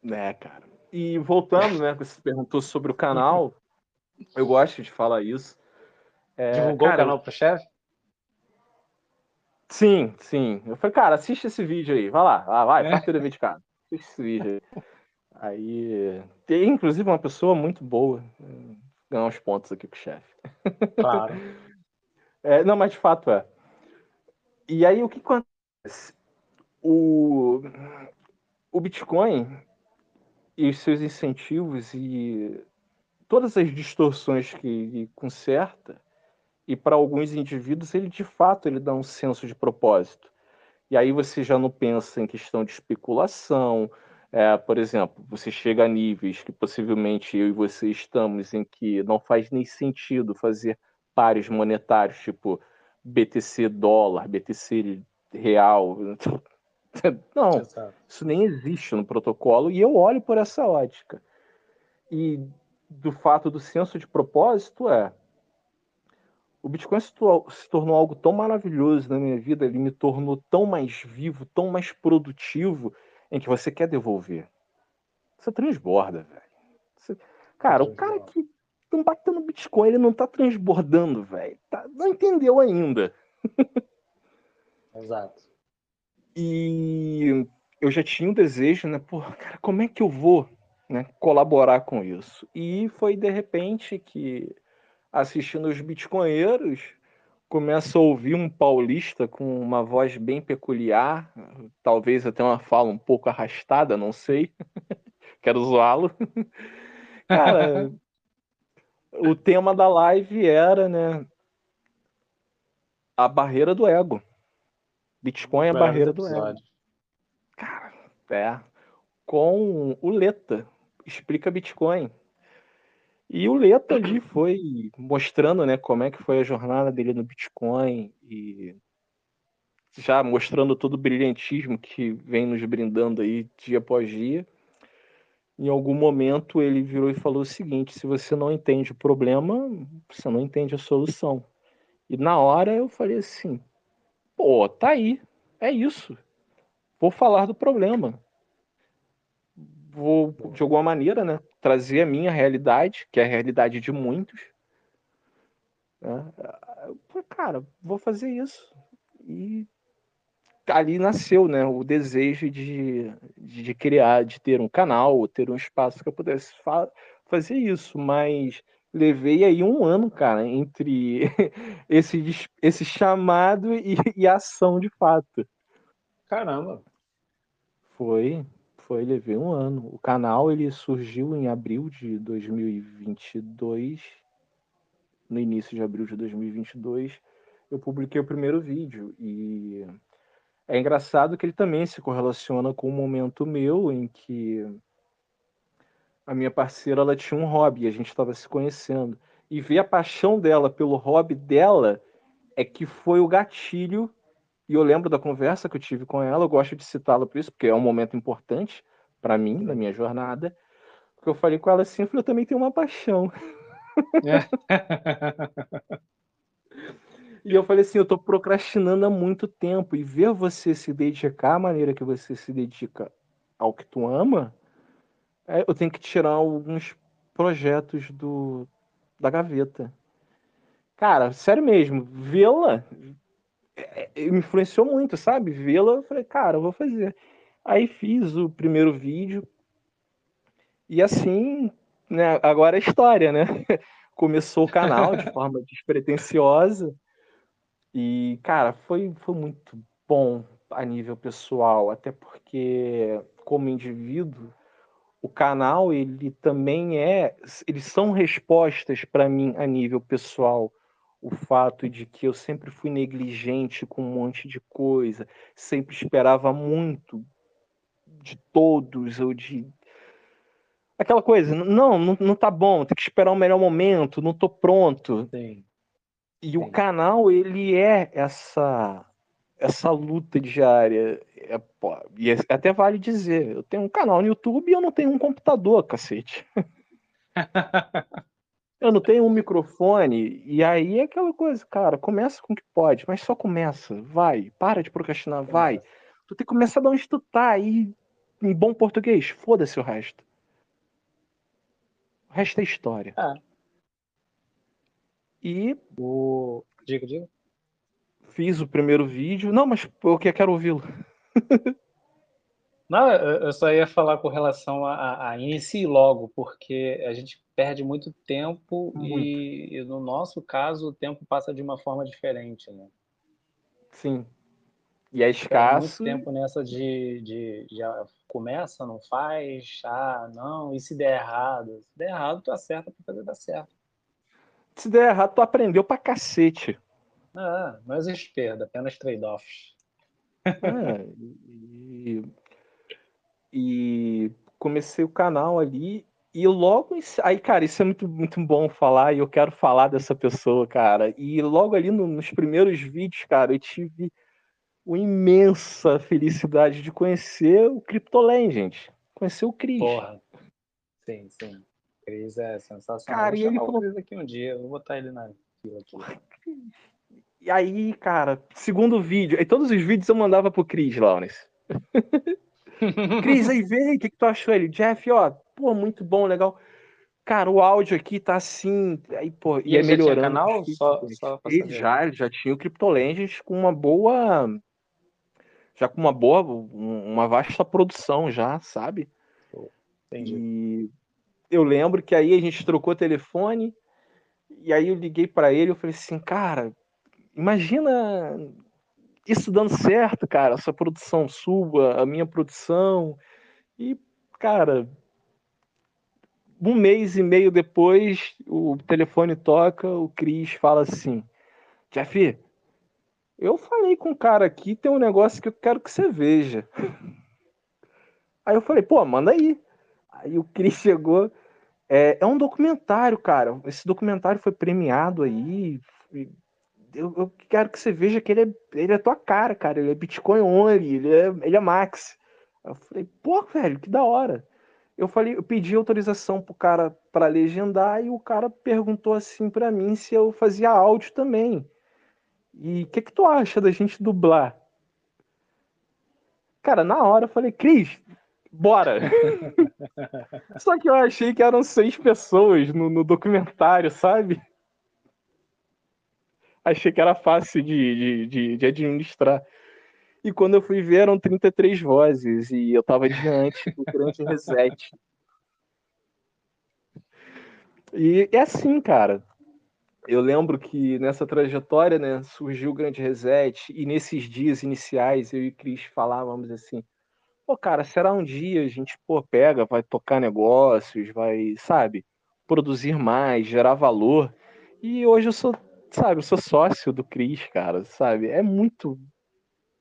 É, cara. E voltando, né, você perguntou sobre o canal, eu gosto de falar isso. É, Divulgou cara, o canal pro chefe? Sim, sim. Eu falei, cara, assiste esse vídeo aí. Vai lá, vai, vai, é. dever de casa. Assiste esse vídeo aí. Aí tem, inclusive, uma pessoa muito boa. Ganhar uns pontos aqui com o chefe. Claro. É, não, mas de fato é. E aí o que acontece? O, o Bitcoin e os seus incentivos e todas as distorções que conserta, e para alguns indivíduos ele de fato ele dá um senso de propósito. E aí você já não pensa em questão de especulação, é, por exemplo, você chega a níveis que possivelmente eu e você estamos em que não faz nem sentido fazer pares monetários, tipo BTC dólar, BTC real. Não, Exato. isso nem existe no protocolo e eu olho por essa ótica. E do fato do senso de propósito é o Bitcoin se, se, tornou algo tão maravilhoso na minha vida, ele me tornou tão mais vivo, tão mais produtivo, em que você quer devolver. Você transborda, velho. Você... Cara, o cara que tá batendo Bitcoin, ele não tá transbordando, velho. Tá... Não entendeu ainda. Exato. E eu já tinha um desejo, né? Pô, cara, como é que eu vou né, colaborar com isso? E foi de repente que, assistindo os bitcoinheiros, começa a ouvir um paulista com uma voz bem peculiar, talvez até uma fala um pouco arrastada, não sei. Quero zoá-lo. Cara, o tema da live era, né, a barreira do ego. Bitcoin é a barreira do ego. Cara, é. Com o Leta, explica Bitcoin. E o Leto ali foi mostrando, né, como é que foi a jornada dele no Bitcoin e já mostrando todo o brilhantismo que vem nos brindando aí dia após dia. Em algum momento ele virou e falou o seguinte: se você não entende o problema, você não entende a solução. E na hora eu falei assim: pô, tá aí, é isso. Vou falar do problema vou, de alguma maneira, né, trazer a minha realidade, que é a realidade de muitos. Né? Cara, vou fazer isso. E ali nasceu né, o desejo de, de criar, de ter um canal, ter um espaço que eu pudesse fa fazer isso, mas levei aí um ano, cara, entre esse, esse chamado e, e ação de fato. Caramba! Foi, foi, levei um ano. O canal ele surgiu em abril de 2022. No início de abril de 2022, eu publiquei o primeiro vídeo e é engraçado que ele também se correlaciona com um momento meu em que a minha parceira ela tinha um hobby, a gente estava se conhecendo. E ver a paixão dela pelo hobby dela é que foi o gatilho e eu lembro da conversa que eu tive com ela, eu gosto de citá-la por isso, porque é um momento importante para mim, na minha jornada. Porque eu falei com ela assim, eu falei, eu também tenho uma paixão. É. e eu falei assim, eu tô procrastinando há muito tempo e ver você se dedicar à maneira que você se dedica ao que tu ama, é, eu tenho que tirar alguns projetos do da gaveta. Cara, sério mesmo, vê-la me influenciou muito, sabe? Vê-la, eu falei, cara, eu vou fazer. Aí fiz o primeiro vídeo e assim, né, agora é história, né? Começou o canal de forma despretensiosa e, cara, foi, foi muito bom a nível pessoal, até porque, como indivíduo, o canal ele também é, eles são respostas para mim a nível pessoal. O fato de que eu sempre fui negligente com um monte de coisa, sempre esperava muito de todos ou de aquela coisa, não, não, não tá bom, tem que esperar um melhor momento, não tô pronto. Sim. E Sim. o canal, ele é essa essa luta diária. É, pô, e é, até vale dizer, eu tenho um canal no YouTube e eu não tenho um computador, cacete. eu não tenho um microfone, e aí é aquela coisa, cara, começa com o que pode, mas só começa, vai, para de procrastinar, vai. Tu tem que começar de onde tu tá, aí, em bom português, foda-se o resto. O resto é história. É. E. O... Diga, diga fiz o primeiro vídeo. Não, mas eu quero ouvi-lo. Não, eu só ia falar com relação a, a inicie logo, porque a gente perde muito tempo muito. E, e, no nosso caso o tempo passa de uma forma diferente, né? Sim. E é escasso. Muito tempo nessa de, de, de, começa, não faz, ah, não, e se der errado? Se der errado, tu acerta para fazer dar certo. Se der errado, tu aprendeu pra cacete. Ah, não existe perda, apenas trade-offs. É, e, e comecei o canal ali e logo aí cara isso é muito muito bom falar e eu quero falar dessa pessoa cara. E logo ali no, nos primeiros vídeos cara eu tive uma imensa felicidade de conhecer o CryptoLand, conhecer o Cris. Porra. Sim sim. Cris é sensacional. Cara, e ele falou aqui um dia eu vou botar ele na fila aqui. E aí, cara, segundo vídeo, e todos os vídeos eu mandava pro Cris, Lawrence. Cris, aí vem, o que, que tu achou? Ele, Jeff, ó, pô, muito bom, legal. Cara, o áudio aqui tá assim, aí, pô, e, e é melhorando. canal? Só, só ele já, ele já tinha o CryptoLegends com uma boa, já com uma boa, uma vasta produção já, sabe? Entendi. E eu lembro que aí a gente trocou telefone, e aí eu liguei para ele, eu falei assim, cara, imagina isso dando certo, cara, essa produção sua, a minha produção. E, cara, um mês e meio depois, o telefone toca, o Cris fala assim: Jeff, eu falei com o cara aqui, tem um negócio que eu quero que você veja. Aí eu falei, pô, manda aí. Aí o Cris chegou. É, é um documentário, cara. Esse documentário foi premiado aí eu, eu, quero que você veja que ele é, ele é tua cara, cara. Ele é Bitcoin only, ele é, ele é Max. Eu falei, pô, velho, que da hora. Eu falei, eu pedi autorização pro cara para legendar e o cara perguntou assim para mim se eu fazia áudio também. E o que que tu acha da gente dublar? Cara, na hora eu falei, Cris, bora. Só que eu achei que eram seis pessoas no, no documentário, sabe? Achei que era fácil de, de, de, administrar. E quando eu fui ver, eram 33 vozes e eu estava diante do grande reset. E é assim, cara. Eu lembro que nessa trajetória, né, surgiu o grande reset e nesses dias iniciais eu e Cris falávamos assim: pô, cara, será um dia a gente pô, pega, vai tocar negócios, vai, sabe, produzir mais, gerar valor. E hoje eu sou sabe, eu sou sócio do Cris, cara, sabe? É muito.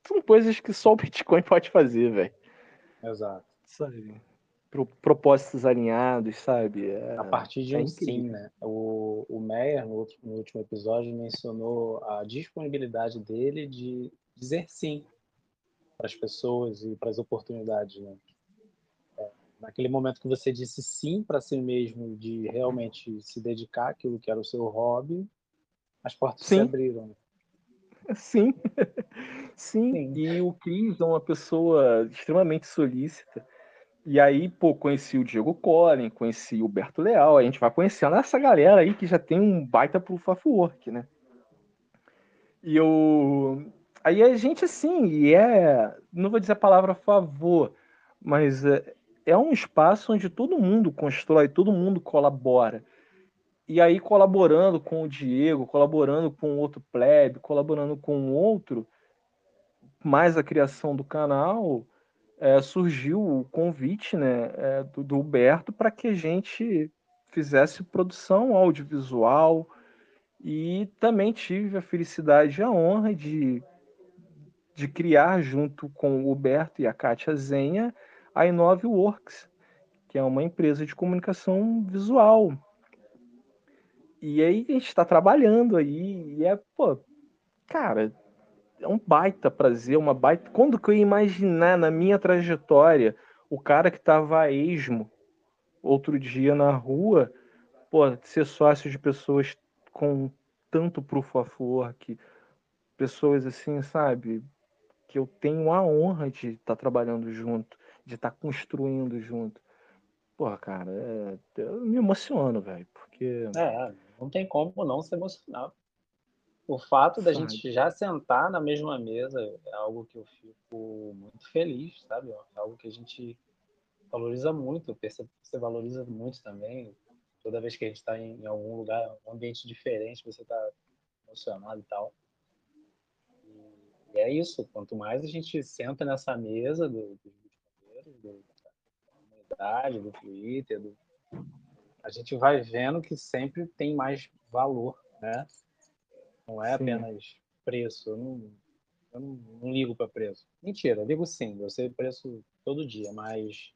São coisas que só o Bitcoin pode fazer, velho. Exato. Sabe? Pro, propósitos alinhados, sabe? É, a partir de é um sim, né? O, o Meyer, no, no último episódio, mencionou a disponibilidade dele de dizer sim para as pessoas e para as oportunidades, né? É, naquele momento que você disse sim para si mesmo, de realmente se dedicar àquilo que era o seu hobby, as portas Sim. se abriram. Sim. Sim. Sim. E o Cris é uma pessoa extremamente solícita. E aí, pô, conheci o Diego Collin, conheci o Berto Leal, a gente vai conhecendo essa galera aí que já tem um baita proof of work, né? E eu. Aí a gente, assim, e é. Não vou dizer a palavra favor, mas é, é um espaço onde todo mundo constrói, todo mundo colabora. E aí, colaborando com o Diego, colaborando com outro plebe, colaborando com outro, mais a criação do canal, é, surgiu o convite né, é, do, do Huberto para que a gente fizesse produção audiovisual e também tive a felicidade e a honra de, de criar junto com o Huberto e a Kátia Zenha a Inove Works, que é uma empresa de comunicação visual. E aí a gente está trabalhando aí, e é, pô, cara, é um baita prazer, uma baita. Quando que eu ia imaginar na minha trajetória o cara que estava a esmo outro dia na rua, pô, ser sócio de pessoas com tanto proof of work, pessoas assim, sabe, que eu tenho a honra de estar tá trabalhando junto, de estar tá construindo junto. Porra, cara, é, eu me emociono, velho, porque. É, não tem como não se emocionar. O fato da gente já sentar na mesma mesa é algo que eu fico muito feliz, sabe? É algo que a gente valoriza muito, você valoriza muito também. Toda vez que a gente está em algum lugar, um ambiente diferente, você está emocionado e tal. E é isso, quanto mais a gente senta nessa mesa do, dos do, comunidade, do Twitter, do... a gente vai vendo que sempre tem mais valor, né? Não é sim. apenas preço. Eu não, eu não, não ligo para preço. Mentira, eu ligo sim. Eu sei preço todo dia, mas.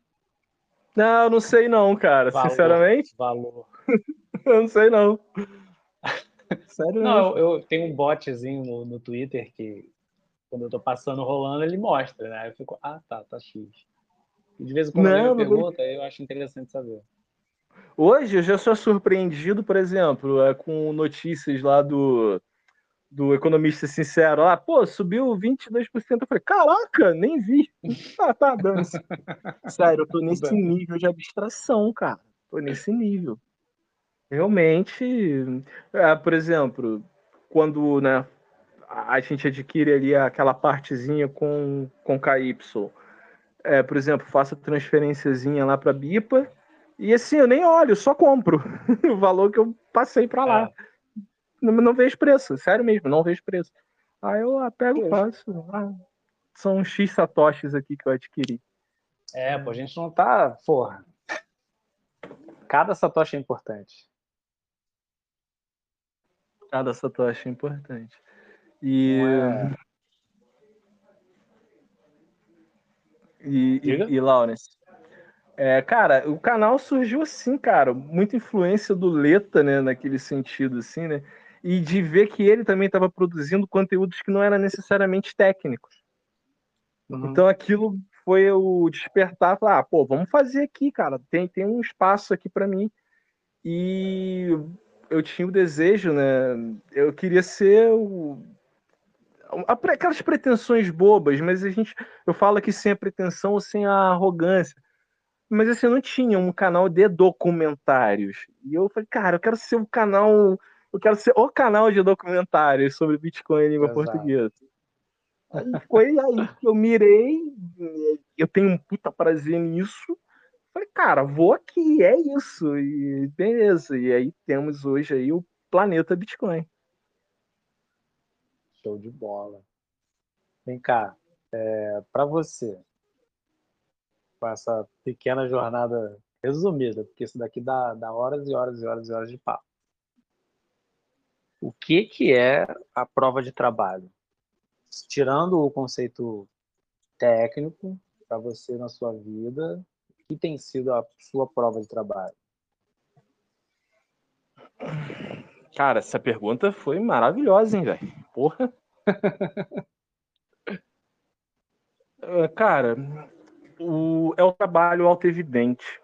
Não, não sei não, cara. Valor, sinceramente. Valor. eu não sei não. Sério? Não, eu, eu, tenho um botzinho no, no Twitter que quando eu tô passando rolando, ele mostra, né? Eu fico, ah, tá, tá X. E de vez em quando não, ele me pergunta, eu acho interessante saber. Hoje eu já sou surpreendido, por exemplo, é, com notícias lá do, do Economista Sincero. Ah, pô, subiu 22%. Eu falei, caraca, nem vi. Ah, tá, dança. Sério, eu tô nesse nível de abstração, cara. Tô nesse nível. Realmente, é, por exemplo, quando né, a gente adquire ali aquela partezinha com, com KY, é, por exemplo, faço a transferênciazinha lá para BIPA, e assim, eu nem olho, só compro o valor que eu passei para lá. É. Não, não, vejo preço, sério mesmo, não vejo preço. Aí eu ah, pego e faço. Ah, são X satoshis aqui que eu adquiri. É, pô, a gente não tá. Porra. Cada satoshi é importante. Cada satoshi é importante. E. É... E, e, e Lawrence, é, cara, o canal surgiu assim, cara, muita influência do Leta, né, naquele sentido, assim, né, e de ver que ele também estava produzindo conteúdos que não eram necessariamente técnicos. Uhum. Então aquilo foi o despertar, falar, ah, pô, vamos fazer aqui, cara, tem, tem um espaço aqui para mim. E eu tinha o desejo, né, eu queria ser o aquelas pretensões bobas, mas a gente, eu falo aqui sem a pretensão ou sem a arrogância. Mas assim, eu não tinha um canal de documentários. E eu falei, cara, eu quero ser um canal, eu quero ser o canal de documentários sobre Bitcoin em língua Exato. portuguesa. Aí foi aí que eu mirei, eu tenho um puta prazer nisso. Falei, cara, vou aqui, é isso. E beleza. E aí temos hoje aí o planeta Bitcoin. Show de bola. Vem cá, é, para você, com essa pequena jornada resumida, porque isso daqui dá, dá horas e horas e horas e horas de papo. O que, que é a prova de trabalho? Tirando o conceito técnico para você na sua vida, o que tem sido a sua prova de trabalho? Cara, essa pergunta foi maravilhosa, hein, velho? Porra. É, cara, o, é o trabalho autoevidente.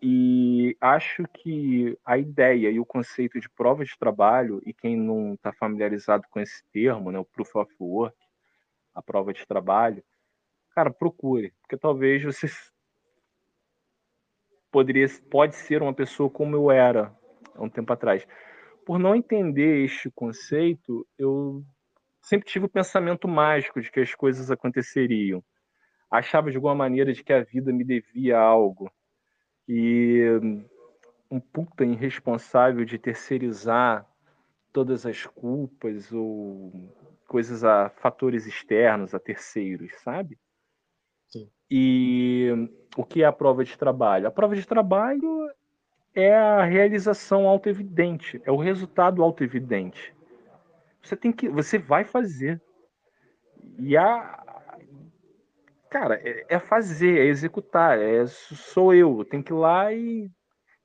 E acho que a ideia e o conceito de prova de trabalho, e quem não está familiarizado com esse termo, né, o proof of work, a prova de trabalho, cara, procure, porque talvez você poderia, pode ser uma pessoa como eu era há um tempo atrás por não entender este conceito, eu sempre tive o pensamento mágico de que as coisas aconteceriam. Achava de alguma maneira de que a vida me devia algo. E um puta irresponsável de terceirizar todas as culpas ou coisas a fatores externos, a terceiros, sabe? Sim. E o que é a prova de trabalho? A prova de trabalho é a realização autoevidente, é o resultado autoevidente. Você tem que, você vai fazer. E a cara, é, é fazer, é executar, é sou eu, tem que ir lá e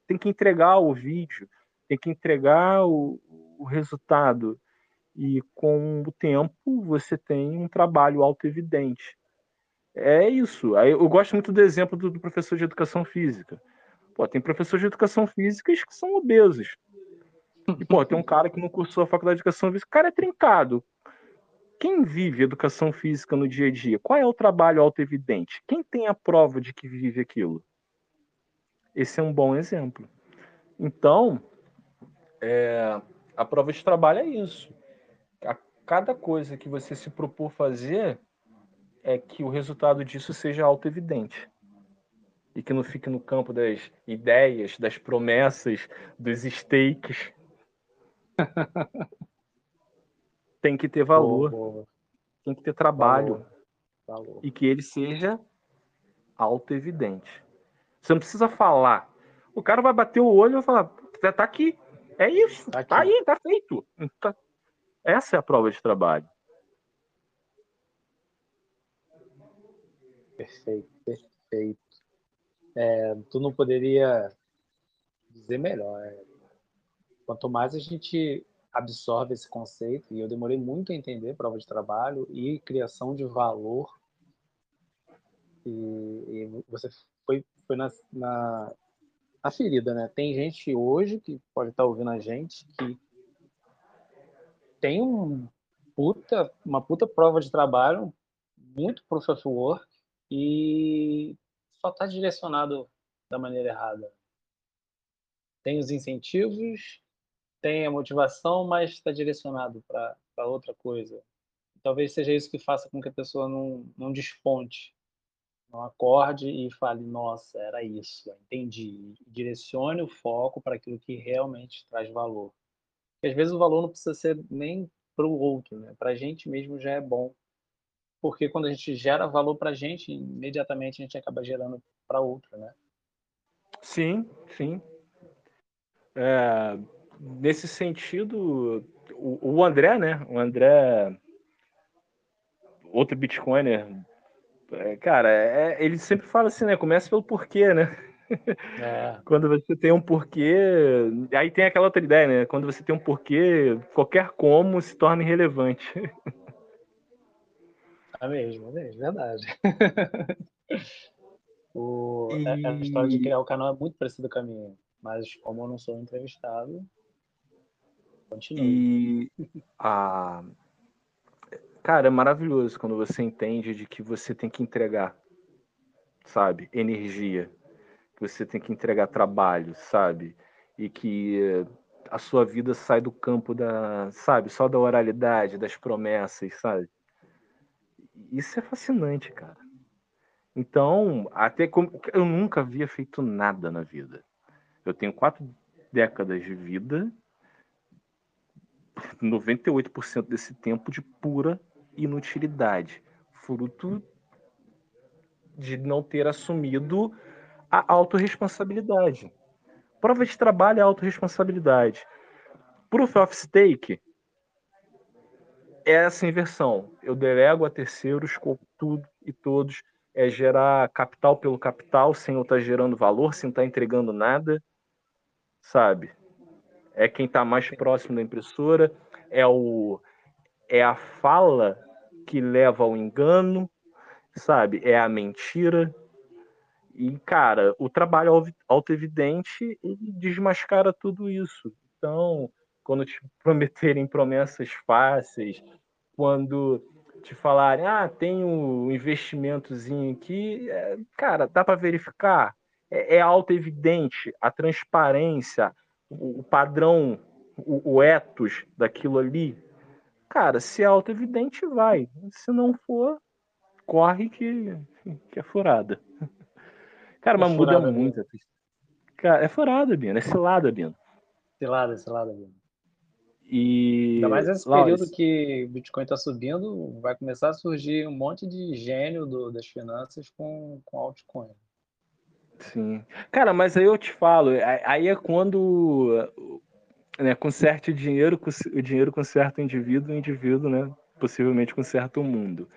tem que entregar o vídeo, tem que entregar o, o resultado. E com o tempo você tem um trabalho autoevidente. É isso. Eu gosto muito do exemplo do, professor de educação física. Pô, tem professores de educação física que são obesos. E, pô, tem um cara que não cursou a faculdade de educação física, o cara é trincado. Quem vive educação física no dia a dia? Qual é o trabalho autoevidente? Quem tem a prova de que vive aquilo? Esse é um bom exemplo. Então, é, a prova de trabalho é isso. A cada coisa que você se propor fazer, é que o resultado disso seja auto-evidente e que não fique no campo das ideias, das promessas, dos stakes. Tem que ter valor, boa, boa. tem que ter trabalho valor. Valor. e que ele seja auto-evidente. Você não precisa falar. O cara vai bater o olho e vai falar: tá aqui, é isso, tá, tá aí, tá feito. Tá. Essa é a prova de trabalho. Perfeito, perfeito. É, tu não poderia dizer melhor. É, quanto mais a gente absorve esse conceito, e eu demorei muito a entender prova de trabalho e criação de valor, e, e você foi, foi na, na, na, ferida, né? Tem gente hoje que pode estar ouvindo a gente que tem um puta, uma puta prova de trabalho, muito proof of work, e só está direcionado da maneira errada. Tem os incentivos, tem a motivação, mas está direcionado para outra coisa. Talvez seja isso que faça com que a pessoa não, não desponte, não acorde e fale: Nossa, era isso, entendi. direcione o foco para aquilo que realmente traz valor. Porque às vezes o valor não precisa ser nem para o outro, né? para a gente mesmo já é bom porque quando a gente gera valor para a gente, imediatamente a gente acaba gerando para outro, né? Sim, sim. É, nesse sentido, o, o, André, né? O André, outro Bitcoiner, é, cara, é, ele sempre fala assim, né? Começa pelo porquê, né? É. Quando você tem um porquê, aí tem aquela outra ideia, né? Quando você tem um porquê, qualquer como se torna irrelevante. É mesmo, é mesmo, verdade. o, e... a, a, história de criar o canal é muito parecida com a minha, mas como eu não sou entrevistado, E a... Cara, é maravilhoso quando você entende de que você tem que entregar, sabe, energia, que você tem que entregar trabalho, sabe, e que a sua vida sai do campo da, sabe, só da oralidade, das promessas, sabe? Isso é fascinante, cara. Então, até como eu nunca havia feito nada na vida. Eu tenho quatro décadas de vida, 98% desse tempo de pura inutilidade, fruto de não ter assumido a autorresponsabilidade. Prova de trabalho é autorresponsabilidade. Proof of stake é essa inversão. Eu delego a terceiros com tudo e todos. É gerar capital pelo capital, sem eu estar gerando valor, sem estar entregando nada, sabe? É quem está mais próximo da impressora, é, o, é a fala que leva ao engano, sabe? É a mentira. E, cara, o trabalho auto-evidente desmascara tudo isso. Então, quando te prometerem promessas fáceis, quando te falarem, ah, tem um investimentozinho aqui, é, cara, dá para verificar, é, é auto-evidente, a transparência, o, padrão, o, o ethos daquilo ali, cara, se é auto-evidente, vai. Se não for, corre que, que é furada. Cara, é mas muda muito. Cara, é furada, Bino. É cilada, Bino. Cilada, cilada, Bino. E Ainda mais nesse período que o Bitcoin está subindo, vai começar a surgir um monte de gênio do, das finanças com, com altcoin. Sim. Cara, mas aí eu te falo, aí é quando né, com certo dinheiro, o dinheiro conserta o indivíduo, o indivíduo, né, possivelmente conserta o mundo.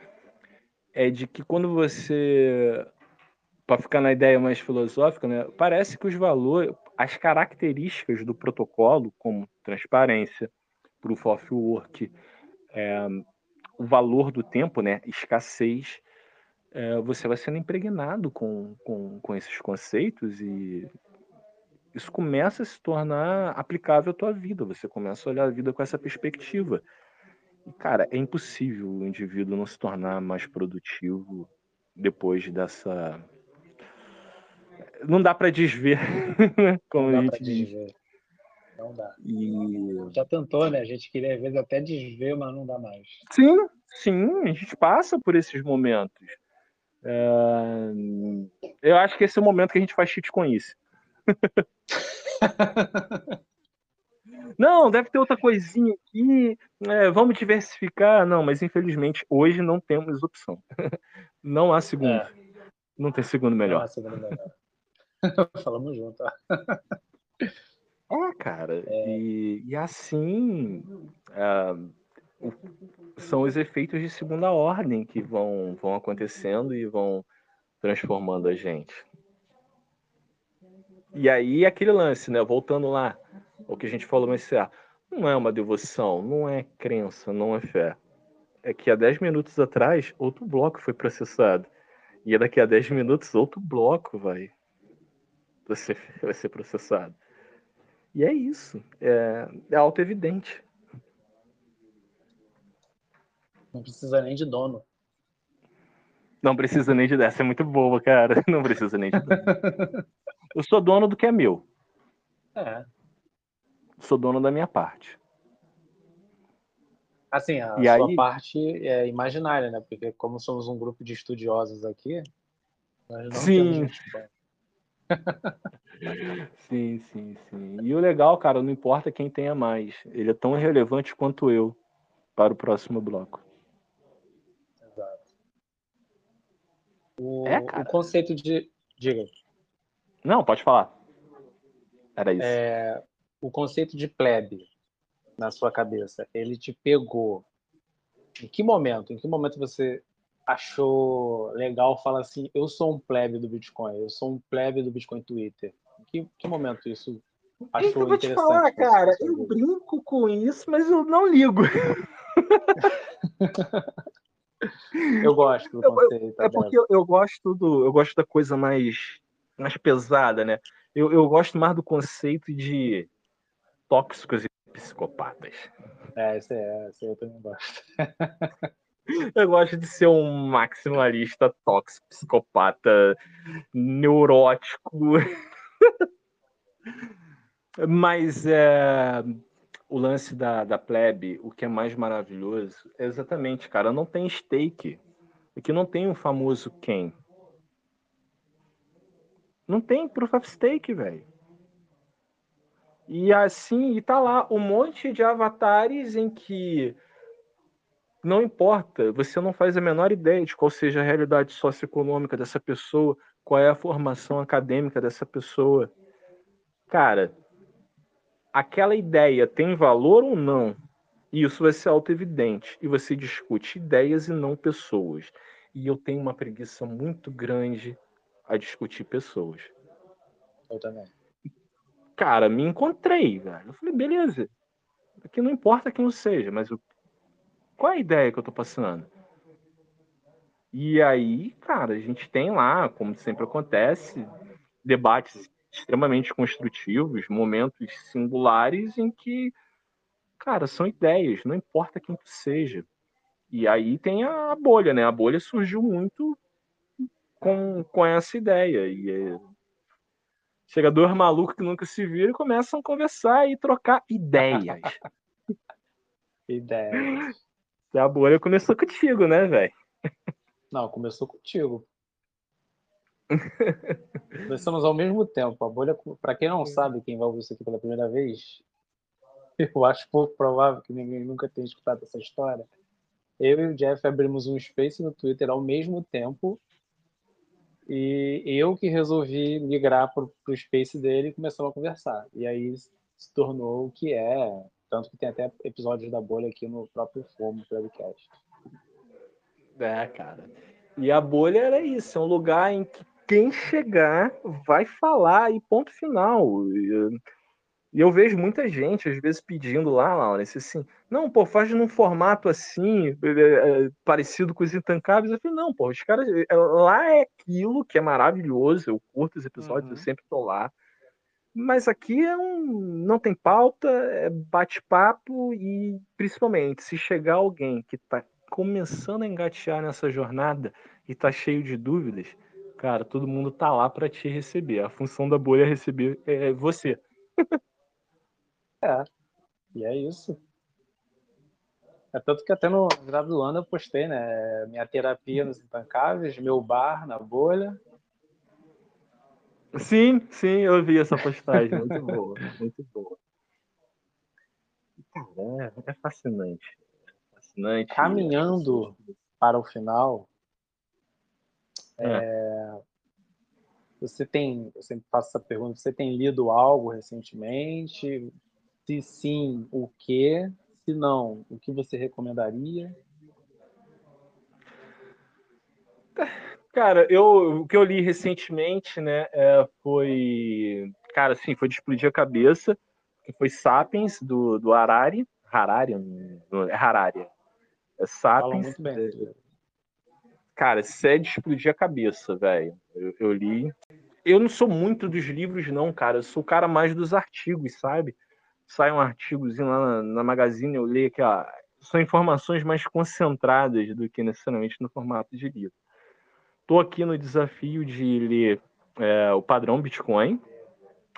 É de que quando você, para ficar na ideia mais filosófica, né, parece que os valores, as características do protocolo, como transparência, proof of work, é, o valor do tempo, né, escassez, é, você vai sendo impregnado com, com, com esses conceitos e isso começa a se tornar aplicável à tua vida. Você começa a olhar a vida com essa perspectiva. E, cara, é impossível o indivíduo não se tornar mais produtivo depois dessa. Não dá para desver, como não a gente diz. Desver. Não dá. E... Já tentou, né? A gente queria às vezes até desver, mas não dá mais. Sim, sim, a gente passa por esses momentos. É... Eu acho que esse é o momento que a gente faz cheat com isso. Não, deve ter outra coisinha aqui. É, vamos diversificar. Não, mas infelizmente hoje não temos opção. Não há segundo. É. Não tem segundo melhor. Não há segundo melhor. Falamos junto. É, cara. É. E, e assim é, são os efeitos de segunda ordem que vão, vão acontecendo e vão transformando a gente. E aí aquele lance, né? Voltando lá, o que a gente falou mais cedo, não é uma devoção, não é crença, não é fé. É que há 10 minutos atrás, outro bloco foi processado. E daqui a 10 minutos, outro bloco vai, vai, ser, vai ser processado. E é isso. É, é auto-evidente. Não precisa nem de dono. Não precisa nem de. Essa é muito boa, cara. Não precisa nem de dono. Eu sou dono do que é meu. É. Sou dono da minha parte. Assim, a e sua aí... parte é imaginária, né? Porque como somos um grupo de estudiosos aqui, nós não sim. sim, sim, sim. E o legal, cara, não importa quem tenha mais. Ele é tão relevante quanto eu para o próximo bloco. O, é, o conceito de. Diga. Não, pode falar. Era isso. É, o conceito de plebe na sua cabeça, ele te pegou. Em que momento? Em que momento você achou legal falar assim, eu sou um plebe do Bitcoin, eu sou um plebe do Bitcoin Twitter? Em que, que momento isso achou eu vou te falar, cara, eu brinco com isso, mas eu não ligo. eu gosto do conceito. É porque eu, eu, gosto do, eu gosto da coisa mais mais pesada, né? Eu, eu gosto mais do conceito de tóxicos e psicopatas. É, esse, é, esse eu também gosto. Eu gosto de ser um maximalista tóxico, psicopata, neurótico. Mas é, o lance da, da plebe, o que é mais maravilhoso, é exatamente, cara, não tem stake. Aqui não tem um famoso quem. Não tem proof of stake, velho. E assim, e tá lá um monte de avatares em que não importa, você não faz a menor ideia de qual seja a realidade socioeconômica dessa pessoa, qual é a formação acadêmica dessa pessoa. Cara, aquela ideia tem valor ou não? Isso vai ser auto-evidente. E você discute ideias e não pessoas. E eu tenho uma preguiça muito grande a discutir pessoas. Eu também. Cara, me encontrei, velho. Eu falei, beleza. Aqui não importa quem eu seja, mas eu... qual é a ideia que eu tô passando? E aí, cara, a gente tem lá, como sempre acontece, debates extremamente construtivos, momentos singulares em que, cara, são ideias, não importa quem tu seja. E aí tem a bolha, né? A bolha surgiu muito com, com essa ideia. E é... chega dois malucos que nunca se viram e começam a conversar e trocar ideias. ideias. E a bolha começou contigo, né, velho? Não, começou contigo. Começamos ao mesmo tempo. A bolha, para quem não sabe, quem vai ouvir isso aqui pela primeira vez, eu acho pouco provável que ninguém nunca tenha escutado essa história. Eu e o Jeff abrimos um space no Twitter ao mesmo tempo e eu que resolvi migrar para o space dele e começamos a conversar. E aí se tornou o que é, tanto que tem até episódios da bolha aqui no próprio Fomo Podcast. É, cara. E a bolha era isso, é um lugar em que quem chegar vai falar e ponto final. E eu vejo muita gente, às vezes, pedindo lá, Laurence, assim, não, pô, faz num formato assim, é, é, parecido com os intancáveis. Eu falei, não, pô, os caras. É, lá é aquilo que é maravilhoso, eu curto os episódios, uhum. eu sempre tô lá. Mas aqui é um, não tem pauta, é bate-papo e, principalmente, se chegar alguém que está começando a engatear nessa jornada e está cheio de dúvidas, cara, todo mundo tá lá para te receber. A função da bolha é receber é você. é, e é isso. É tanto que até no virado do ano eu postei, né? Minha terapia nos intancáveis, meu bar na bolha. Sim, sim, eu vi essa postagem. Muito boa, muito boa. Cara, é, é fascinante. fascinante. Caminhando para o final, é. É, você tem, eu sempre faço essa pergunta, você tem lido algo recentemente? Se sim, o que? Se não, o que você recomendaria? Cara, eu, o que eu li recentemente, né, é, foi, cara, assim, foi de explodir a cabeça, que foi Sapiens do, do Harari, Harari, é Harari, é Sapiens. muito bem. Cara, isso é explodir a cabeça, velho. Eu, eu, li. Eu não sou muito dos livros, não, cara. Eu sou o cara mais dos artigos, sabe? Sai um artigozinho lá na, na Magazine, eu leio que ó, são informações mais concentradas do que necessariamente no formato de livro. Estou aqui no desafio de ler é, o padrão Bitcoin.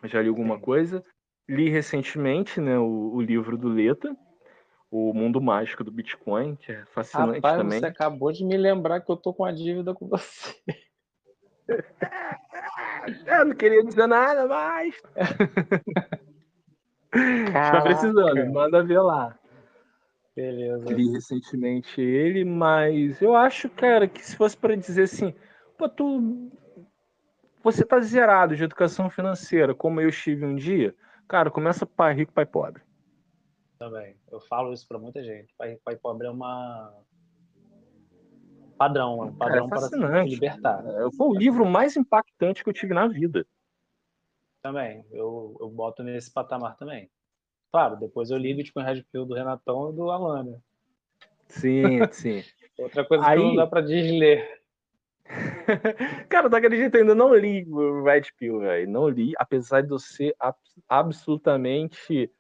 Já li alguma coisa. Li recentemente né, o, o, livro do Leta, O Mundo Mágico do Bitcoin, que é fascinante Rapaz, também. Você acabou de me lembrar que eu tô com a dívida com você. eu não queria dizer nada, mas. Está precisando, manda ver lá. Beleza. Li recentemente ele, mas eu acho, cara, que se fosse para dizer assim, pô, tu. Você tá zerado de educação financeira, como eu estive um dia, cara, começa pai rico, pai pobre. Também. Eu falo isso para muita gente. Pai pai pobre é uma. Padrão, é um padrão é para se libertar. É, foi o livro mais impactante que eu tive na vida. Também. Eu, eu boto nesse patamar também. Claro, depois eu ligo tipo, em Red Pill do Renatão e do Alan, Sim, sim. Outra coisa Aí... que não dá para desler. Cara, não acredito, ainda não li o Red Pill, velho. Não li, apesar de eu ser absolutamente.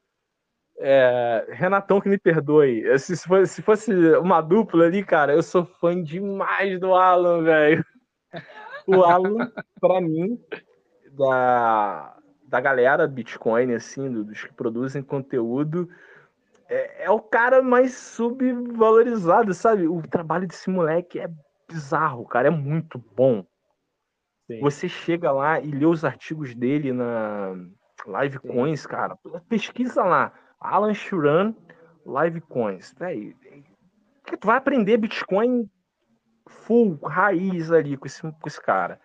É... Renatão que me perdoe. Se fosse, se fosse uma dupla ali, cara, eu sou fã demais do Alan, velho. O Alan, para mim, da, da galera Bitcoin, assim, dos que produzem conteúdo, é, é, o cara mais subvalorizado, sabe? O trabalho desse moleque é bizarro, cara, é muito bom. Sim. Você chega lá e lê os artigos dele na Live Sim. Coins, cara, pesquisa lá, Alan Shuran, Live Coins, velho. Tu vai aprender Bitcoin full, raiz ali com esse, com esse cara.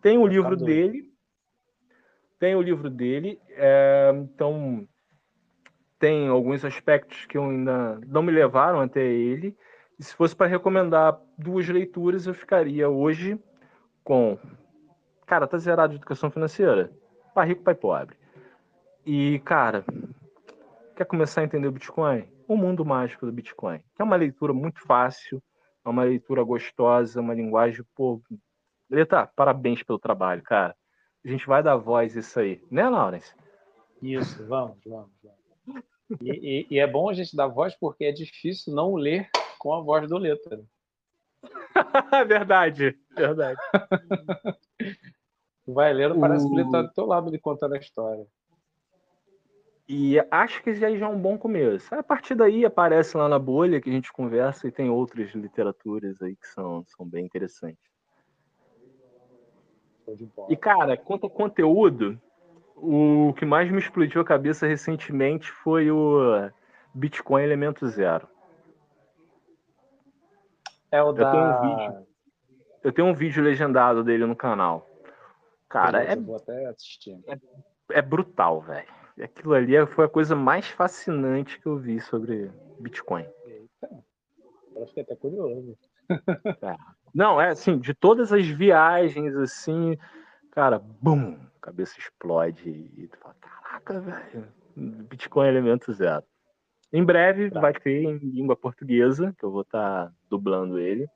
Tem o livro dele, tem o livro dele, é, então tem alguns aspectos que eu ainda não me levaram até ele. E se fosse para recomendar duas leituras, eu ficaria hoje com Cara, tá zerado de educação financeira. Pai rico, pai pobre. E, cara, quer começar a entender o Bitcoin? O mundo mágico do Bitcoin. Que é uma leitura muito fácil, é uma leitura gostosa, uma linguagem, pô. Leta, parabéns pelo trabalho, cara. A gente vai dar voz isso aí, né, Lawrence? Isso, vamos, vamos, vamos. E, e, e, é bom a gente dar voz porque é difícil não ler com a voz do letra. verdade, verdade. Vai lendo, parece o... que ele está do teu lado ali contando a história. E acho que já é um bom começo. A partir daí aparece lá na bolha que a gente conversa e tem outras literaturas aí que são, são bem interessantes. E, cara, quanto ao conteúdo, o que mais me explodiu a cabeça recentemente foi o Bitcoin Elemento Zero. É o eu da... tenho um vídeo. Eu tenho um vídeo legendado dele no canal. Cara, é, vou até assistir. É, é brutal, velho. Aquilo ali foi a coisa mais fascinante que eu vi sobre Bitcoin. Eita, agora fiquei até curioso. É. Não, é assim, de todas as viagens, assim, cara, bum, cabeça explode e tu fala, caraca, velho, Bitcoin é elemento zero. Em breve tá. vai ter em língua portuguesa, que eu vou estar tá dublando ele.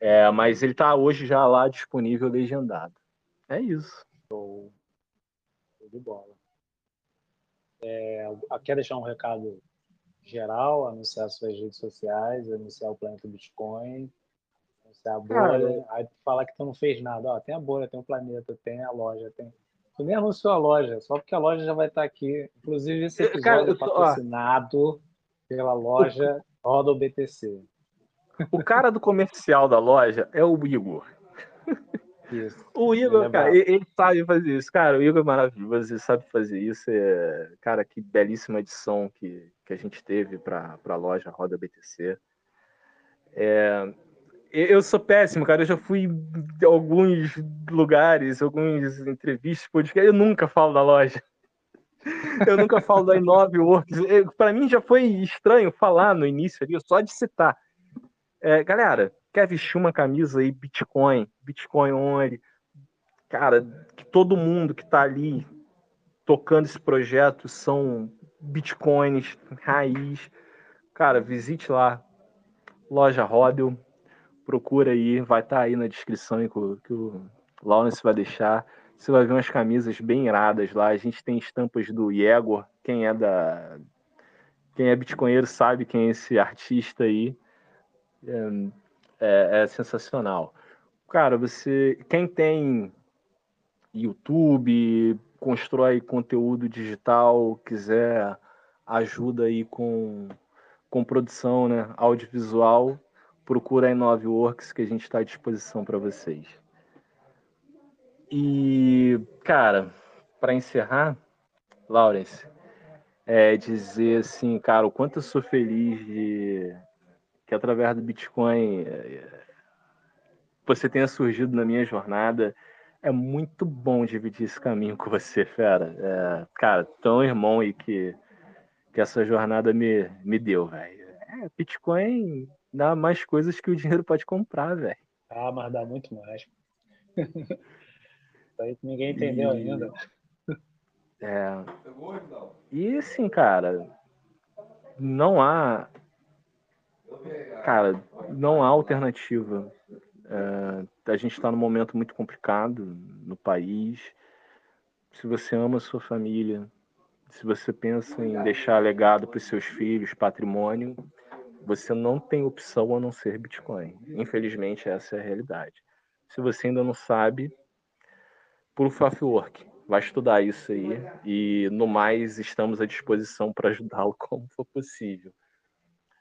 É, mas ele está hoje já lá disponível legendado. É isso. Show. Show de bola. É, quer deixar um recado geral, anunciar suas redes sociais, anunciar o Planeta Bitcoin, anunciar a bolha, aí falar que tu não fez nada. Ó, tem a bolha, tem o planeta, tem a loja, tem. Tu nem anunciou a loja, só porque a loja já vai estar aqui. Inclusive, esse episódio Cara, é patrocinado pela loja Roda o BTC. O cara do comercial da loja é o Igor. Isso. O Igor, é cara, ele, ele, sabe fazer isso. Cara, o Igor é maravilhoso, ele sabe fazer isso. É, cara, que belíssima edição que, que a gente teve para a loja Roda BTC. É, eu sou péssimo, cara. Eu já fui em alguns lugares, algumas entrevistas, podcast. Eu nunca falo da loja. Eu nunca falo da Inove Works. Para mim já foi estranho falar no início ali, só de citar. É, galera, quer vestir uma camisa aí Bitcoin, Bitcoin only? Cara, que todo mundo que está ali tocando esse projeto são Bitcoins raiz. Cara, visite lá, loja Rodel, procura aí, vai estar tá aí na descrição que o Lawrence vai deixar. Você vai ver umas camisas bem iradas lá. A gente tem estampas do Yegor. Quem é da. Quem é bitcoinheiro sabe quem é esse artista aí. É, é, é sensacional. Cara, você. Quem tem YouTube, constrói conteúdo digital, quiser ajuda aí com, com produção né, audiovisual, procura a Inove Works que a gente está à disposição para vocês. E, cara, para encerrar, Lawrence, é dizer assim, cara, o quanto eu sou feliz de que através do Bitcoin é, você tenha surgido na minha jornada. É muito bom dividir esse caminho com você, fera. É, cara, tão irmão aí que, que essa jornada me, me deu, velho. É, Bitcoin dá mais coisas que o dinheiro pode comprar, velho. Ah, mas dá muito mais. Isso aí que ninguém entendeu e... ainda. É. E assim, cara, não há. Cara, não há alternativa. É, a gente está num momento muito complicado no país. Se você ama a sua família, se você pensa em deixar legado para os seus filhos, patrimônio, você não tem opção a não ser Bitcoin. Infelizmente, essa é a realidade. Se você ainda não sabe, por Work, vai estudar isso aí e no mais estamos à disposição para ajudá-lo como for possível.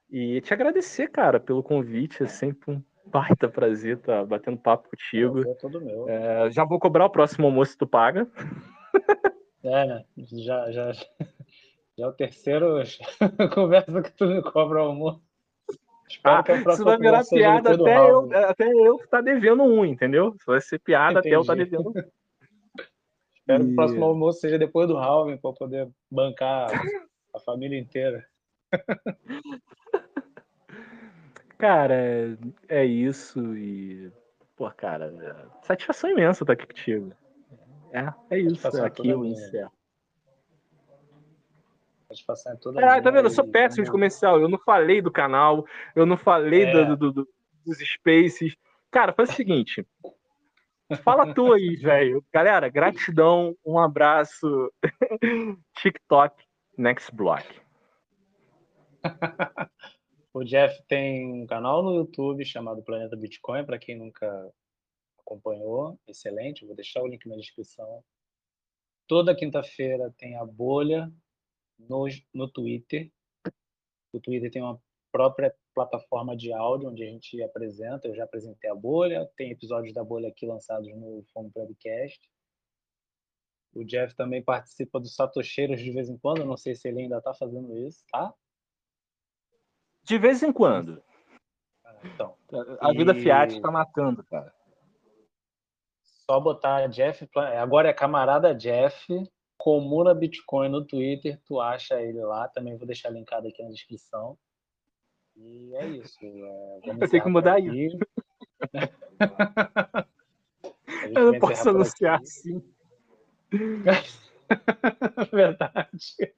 E te agradecer, cara, pelo convite, é sempre um baita prazer estar tá batendo papo contigo. É todo meu. É, já vou cobrar o próximo almoço, tu paga. É, né? Já, já, já é o terceiro conversa que tu me cobra o almoço. Espero ah, que isso vai virar piada até eu, até eu que tá devendo um, entendeu? Isso vai ser piada Entendi. até eu tá devendo um. Espero que o próximo almoço seja depois do Halving para poder bancar a família inteira. Cara, é isso e. Pô, cara, é satisfação imensa estar aqui contigo. É, é isso. Aqui eu encerro. Satisfação é toda. É, tá vendo? Eu sou péssimo de comercial. Eu não falei do canal, eu não falei é. do, do, do, dos spaces. Cara, faz o seguinte. Fala tu aí, velho. Galera, gratidão, um abraço. TikTok, next block. o Jeff tem um canal no YouTube chamado Planeta Bitcoin, para quem nunca acompanhou. Excelente, vou deixar o link na descrição. Toda quinta-feira tem a bolha no, no Twitter. O Twitter tem uma própria plataforma de áudio onde a gente apresenta. Eu já apresentei a bolha, tem episódios da bolha aqui lançados no Fome Podcast. O Jeff também participa do Satosheiros de vez em quando. Não sei se ele ainda está fazendo isso, tá? De vez em quando. Ah, então. A vida e... Fiat está matando, cara. Só botar Jeff. Agora é camarada Jeff, Comuna Bitcoin no Twitter. Tu acha ele lá. Também vou deixar linkado aqui na descrição. E é isso. É, Eu tenho que mudar isso. Eu não posso anunciar assim. Verdade.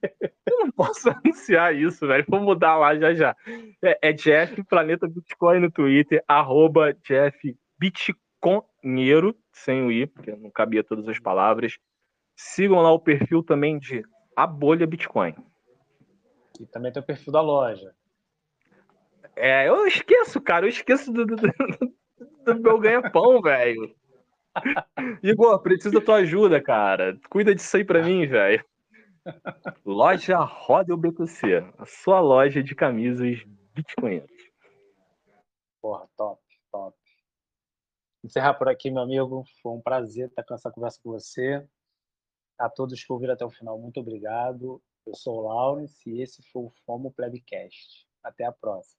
Eu não posso anunciar isso, velho. Vou mudar lá já já. É, é Jeff Planeta Bitcoin no Twitter, arroba Jeff Bitcoinheiro, sem o I, porque não cabia todas as palavras. Sigam lá o perfil também de A Bolha Bitcoin. E também tem o perfil da loja. É, eu esqueço, cara. Eu esqueço do, do, do, do meu ganha-pão, velho. Igor, preciso da tua ajuda, cara. Cuida disso aí pra mim, velho. Loja Roda BTC, a sua loja de camisas bitcoinheiras. Porra, top, top. Encerrar por aqui, meu amigo. Foi um prazer estar com essa conversa com você. A todos que ouviram até o final, muito obrigado. Eu sou o Laurence e esse foi o FOMO Plebcast. Até a próxima.